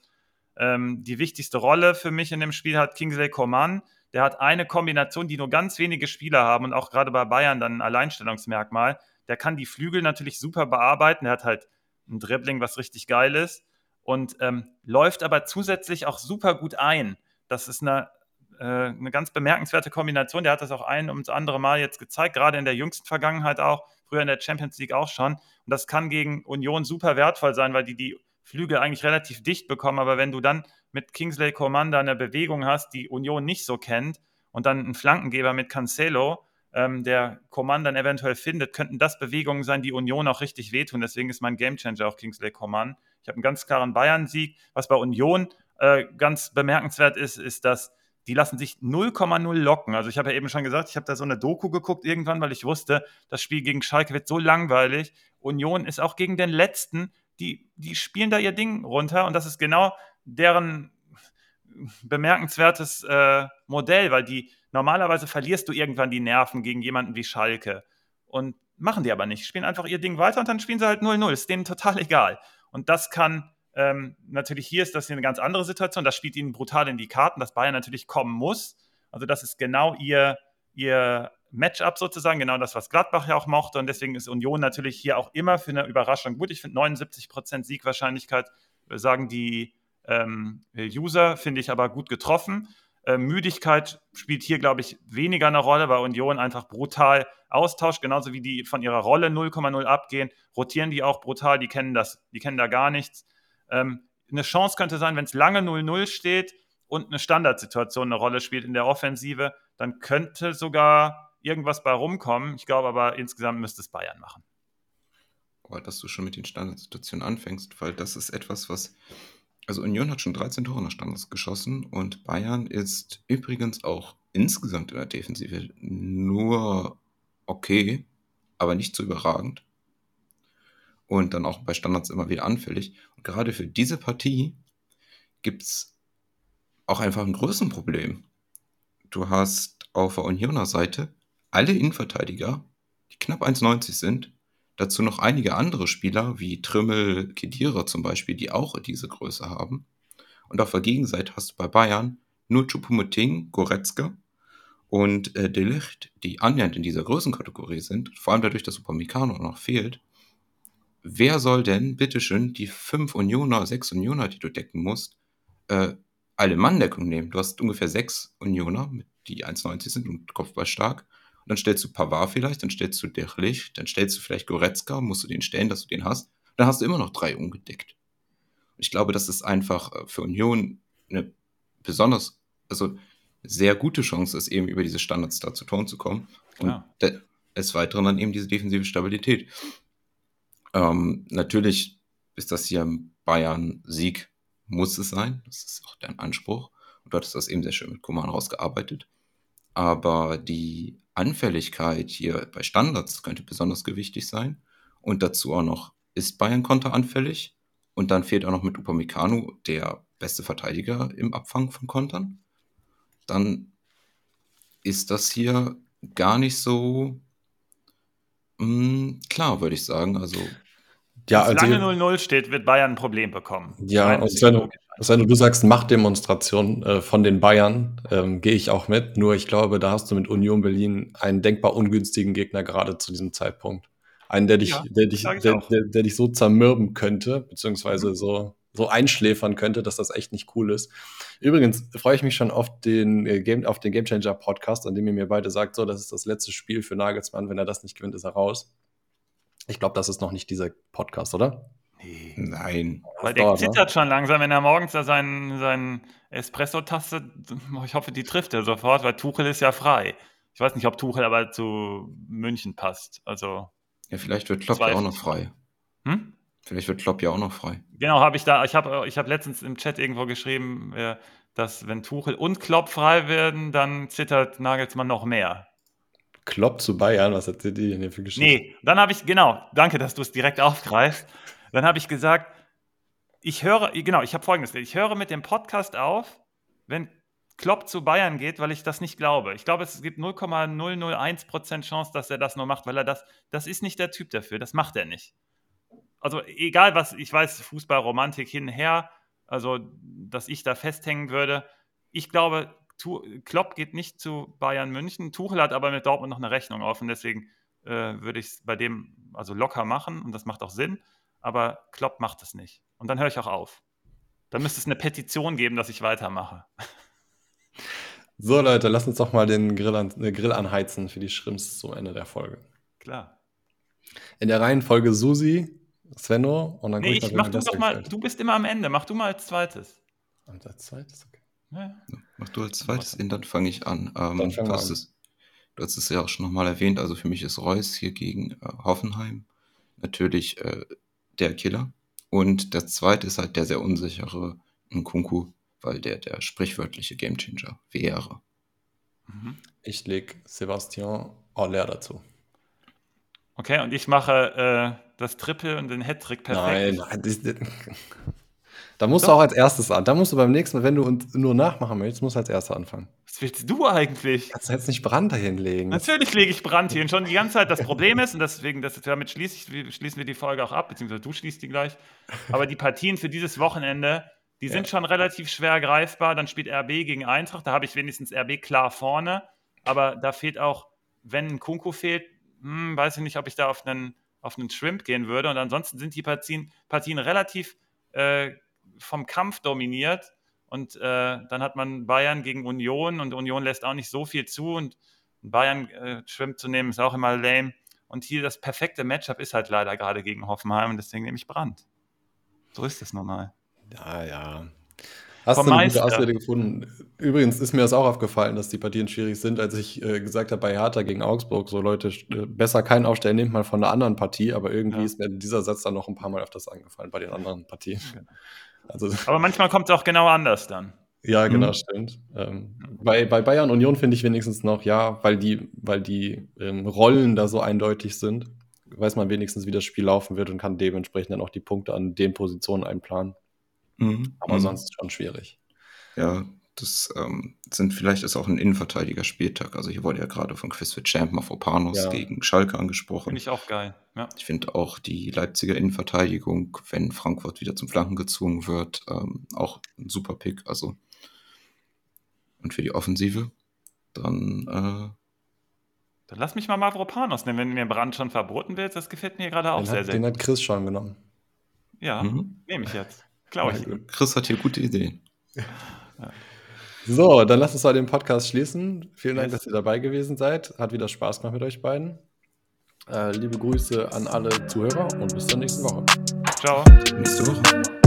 Ähm, die wichtigste Rolle für mich in dem Spiel hat Kingsley Coman. Der hat eine Kombination, die nur ganz wenige Spieler haben und auch gerade bei Bayern dann ein Alleinstellungsmerkmal. Der kann die Flügel natürlich super bearbeiten. Der hat halt ein Dribbling, was richtig geil ist und ähm, läuft aber zusätzlich auch super gut ein. Das ist eine, äh, eine ganz bemerkenswerte Kombination. Der hat das auch ein ums andere Mal jetzt gezeigt, gerade in der jüngsten Vergangenheit auch, früher in der Champions League auch schon. Und das kann gegen Union super wertvoll sein, weil die die Flügel eigentlich relativ dicht bekommen. Aber wenn du dann mit Kingsley Commander eine Bewegung hast, die Union nicht so kennt, und dann einen Flankengeber mit Cancelo, ähm, der Coman dann eventuell findet, könnten das Bewegungen sein, die Union auch richtig wehtun. Deswegen ist mein Gamechanger auch Kingsley Coman. Ich habe einen ganz klaren Bayern-Sieg. Was bei Union äh, ganz bemerkenswert ist, ist, dass die lassen sich 0,0 locken. Also ich habe ja eben schon gesagt, ich habe da so eine Doku geguckt irgendwann, weil ich wusste, das Spiel gegen Schalke wird so langweilig. Union ist auch gegen den Letzten, die, die spielen da ihr Ding runter und das ist genau deren bemerkenswertes äh, Modell, weil die normalerweise verlierst du irgendwann die Nerven gegen jemanden wie Schalke und machen die aber nicht, spielen einfach ihr Ding weiter und dann spielen sie halt 0-0, ist denen total egal. Und das kann ähm, natürlich hier ist das hier eine ganz andere Situation. Das spielt ihnen brutal in die Karten, dass Bayern natürlich kommen muss. Also das ist genau ihr, ihr Matchup sozusagen, genau das, was Gladbach ja auch mochte. Und deswegen ist Union natürlich hier auch immer für eine Überraschung gut. Ich finde 79% Siegwahrscheinlichkeit, äh, sagen die ähm, User, finde ich aber gut getroffen. Äh, Müdigkeit spielt hier, glaube ich, weniger eine Rolle, weil Union einfach brutal austauscht, genauso wie die von ihrer Rolle 0,0 abgehen, rotieren die auch brutal, die kennen das, die kennen da gar nichts. Ähm, eine Chance könnte sein, wenn es lange 0-0 steht und eine Standardsituation eine Rolle spielt in der Offensive, dann könnte sogar irgendwas bei rumkommen. Ich glaube aber, insgesamt müsste es Bayern machen. Oh, dass du schon mit den Standardsituationen anfängst, weil das ist etwas, was also Union hat schon 13 Tore nach Standards geschossen und Bayern ist übrigens auch insgesamt in der Defensive nur okay, aber nicht so überragend. Und dann auch bei Standards immer wieder anfällig. Und gerade für diese Partie gibt es auch einfach ein Größenproblem. Du hast auf der Unioner Seite alle Innenverteidiger, die knapp 1,90 sind, Dazu noch einige andere Spieler, wie Trimmel, Kedira zum Beispiel, die auch diese Größe haben. Und auf der Gegenseite hast du bei Bayern nur Chupomoting, Goretzka und äh, De Licht, die annähernd in dieser Größenkategorie sind, vor allem dadurch, dass Upamecano noch fehlt. Wer soll denn, bitteschön, die fünf Unioner, sechs Unioner, die du decken musst, äh, alle Manndeckung nehmen? Du hast ungefähr sechs Unioner, die 1,90 sind und Kopfball stark dann stellst du Pavard vielleicht, dann stellst du Derlich, dann stellst du vielleicht Goretzka, musst du den stellen, dass du den hast. Dann hast du immer noch drei ungedeckt. Ich glaube, das ist einfach äh, für Union eine besonders, also sehr gute Chance ist, eben über diese Standards da zu Toren zu kommen. Und des Weiteren dann eben diese defensive Stabilität. Ähm, natürlich ist das hier ein Bayern-Sieg, muss es sein. Das ist auch dein Anspruch. Und du hattest das eben sehr schön mit Kuman rausgearbeitet. Aber die Anfälligkeit hier bei Standards könnte besonders gewichtig sein. Und dazu auch noch, ist Bayern Konter anfällig? Und dann fehlt auch noch mit Upamecano der beste Verteidiger im Abfang von Kontern. Dann ist das hier gar nicht so mh, hm, klar, würde ich sagen. Also ja, Wenn es also, lange 0-0 steht, wird Bayern ein Problem bekommen. Ja, und Sven, Sven, du sagst Machtdemonstration äh, von den Bayern, ähm, gehe ich auch mit. Nur ich glaube, da hast du mit Union Berlin einen denkbar ungünstigen Gegner gerade zu diesem Zeitpunkt. Einen, der dich, ja, der, dich der, der, der, dich so zermürben könnte, beziehungsweise mhm. so, so einschläfern könnte, dass das echt nicht cool ist. Übrigens freue ich mich schon auf den, äh, Game, auf den Game Changer Podcast, an dem ihr mir beide sagt, so, das ist das letzte Spiel für Nagelsmann. Wenn er das nicht gewinnt, ist er raus. Ich glaube, das ist noch nicht dieser Podcast, oder? Nee. Nein. Weil der dauert, zittert ne? schon langsam, wenn er morgens da seinen, seinen Espresso-Taste, ich hoffe, die trifft er sofort, weil Tuchel ist ja frei. Ich weiß nicht, ob Tuchel aber zu München passt. Also. Ja, vielleicht wird Klopp ja auch noch frei. Hm? Vielleicht wird Klopp ja auch noch frei. Genau, habe ich da. Ich habe ich hab letztens im Chat irgendwo geschrieben, äh, dass wenn Tuchel und Klopp frei werden, dann zittert Nagelsmann noch mehr. Klopp zu Bayern, was erzählt ihr denn hier für Geschichte? Nee, dann habe ich, genau, danke, dass du es direkt aufgreifst. Dann habe ich gesagt, ich höre, genau, ich habe folgendes, ich höre mit dem Podcast auf, wenn Klopp zu Bayern geht, weil ich das nicht glaube. Ich glaube, es gibt 0,001% Chance, dass er das nur macht, weil er das, das ist nicht der Typ dafür, das macht er nicht. Also egal was, ich weiß, Fußballromantik hin und her, also dass ich da festhängen würde. Ich glaube, Klopp geht nicht zu Bayern München. Tuchel hat aber mit Dortmund noch eine Rechnung offen, deswegen äh, würde ich es bei dem also locker machen und das macht auch Sinn. Aber Klopp macht es nicht. Und dann höre ich auch auf. Dann müsste es eine Petition geben, dass ich weitermache. So, Leute, lasst uns doch mal den Grill, an, äh, Grill anheizen für die Schrimps zum Ende der Folge. Klar. In der Reihenfolge Susi, Svenno und dann nee, ich, mach du doch mal, du bist immer am Ende, mach du mal als zweites. Als zweites, okay. Ja. Mach du als zweites, dann fange ich an. Ähm, dann du, hast an. Es, du hast es ja auch schon nochmal erwähnt, also für mich ist Reus hier gegen äh, Hoffenheim natürlich äh, der Killer. Und der zweite ist halt der sehr unsichere Nkunku, weil der der sprichwörtliche Gamechanger wäre. Mhm. Ich lege Sebastian Aller dazu. Okay, und ich mache äh, das Triple und den Hattrick perfekt. Nein, nein da musst Doch. du auch als erstes an. Da musst du beim nächsten Mal, wenn du uns nur nachmachen möchtest, musst du als erster anfangen. Was willst du eigentlich? Kannst du jetzt nicht Brand dahin legen? Natürlich lege ich Brand. Und schon die ganze Zeit das Problem ist, und deswegen, das, damit schließe ich, schließen wir die Folge auch ab, beziehungsweise du schließt die gleich. Aber die Partien für dieses Wochenende, die sind ja. schon relativ schwer greifbar. Dann spielt RB gegen Eintracht. Da habe ich wenigstens RB klar vorne. Aber da fehlt auch, wenn ein Kunku fehlt, hm, weiß ich nicht, ob ich da auf einen, auf einen Shrimp gehen würde. Und ansonsten sind die Partien, Partien relativ äh, vom Kampf dominiert. Und äh, dann hat man Bayern gegen Union und Union lässt auch nicht so viel zu. Und Bayern äh, schwimmt zu nehmen, ist auch immer lame. Und hier das perfekte Matchup ist halt leider gerade gegen Hoffenheim und deswegen nehme ich Brand. So ist es normal. Ja, ja. Hast du eine gute Ausrede gefunden? Übrigens ist mir das auch aufgefallen, dass die Partien schwierig sind, als ich äh, gesagt habe, bei Hertha gegen Augsburg, so Leute, äh, besser keinen aufstellen, nehmt mal von einer anderen Partie, aber irgendwie ja. ist mir dieser Satz dann noch ein paar Mal öfters angefallen bei den anderen Partien. Also, aber manchmal kommt es auch genau anders dann. Ja, genau, mhm. stimmt. Ähm, bei, bei Bayern Union finde ich wenigstens noch, ja, weil die, weil die ähm, Rollen da so eindeutig sind, weiß man wenigstens, wie das Spiel laufen wird und kann dementsprechend dann auch die Punkte an den Positionen einplanen. Mhm. Aber mhm. sonst schon schwierig. Ja, das ähm, sind vielleicht ist auch ein Innenverteidiger Spieltag. Also hier wurde ja gerade von Quiz für Champ Mafropanos ja. gegen Schalke angesprochen. Finde ich auch geil. Ja. Ich finde auch die Leipziger Innenverteidigung, wenn Frankfurt wieder zum Flanken gezwungen wird, ähm, auch ein super Pick. Also und für die Offensive dann. Äh, dann lass mich mal Mavropanos nehmen, wenn mir Brand schon verboten wird. Das gefällt mir gerade auch den sehr, hat, sehr Den gut. hat Chris schon genommen. Ja, mhm. nehme ich jetzt. Glaube ich. Chris hat hier gute Ideen. So, dann lasst uns mal den Podcast schließen. Vielen Dank, dass ihr dabei gewesen seid. Hat wieder Spaß gemacht mit euch beiden. Äh, liebe Grüße an alle Zuhörer und bis zur nächsten Woche. Ciao. Nächste Woche.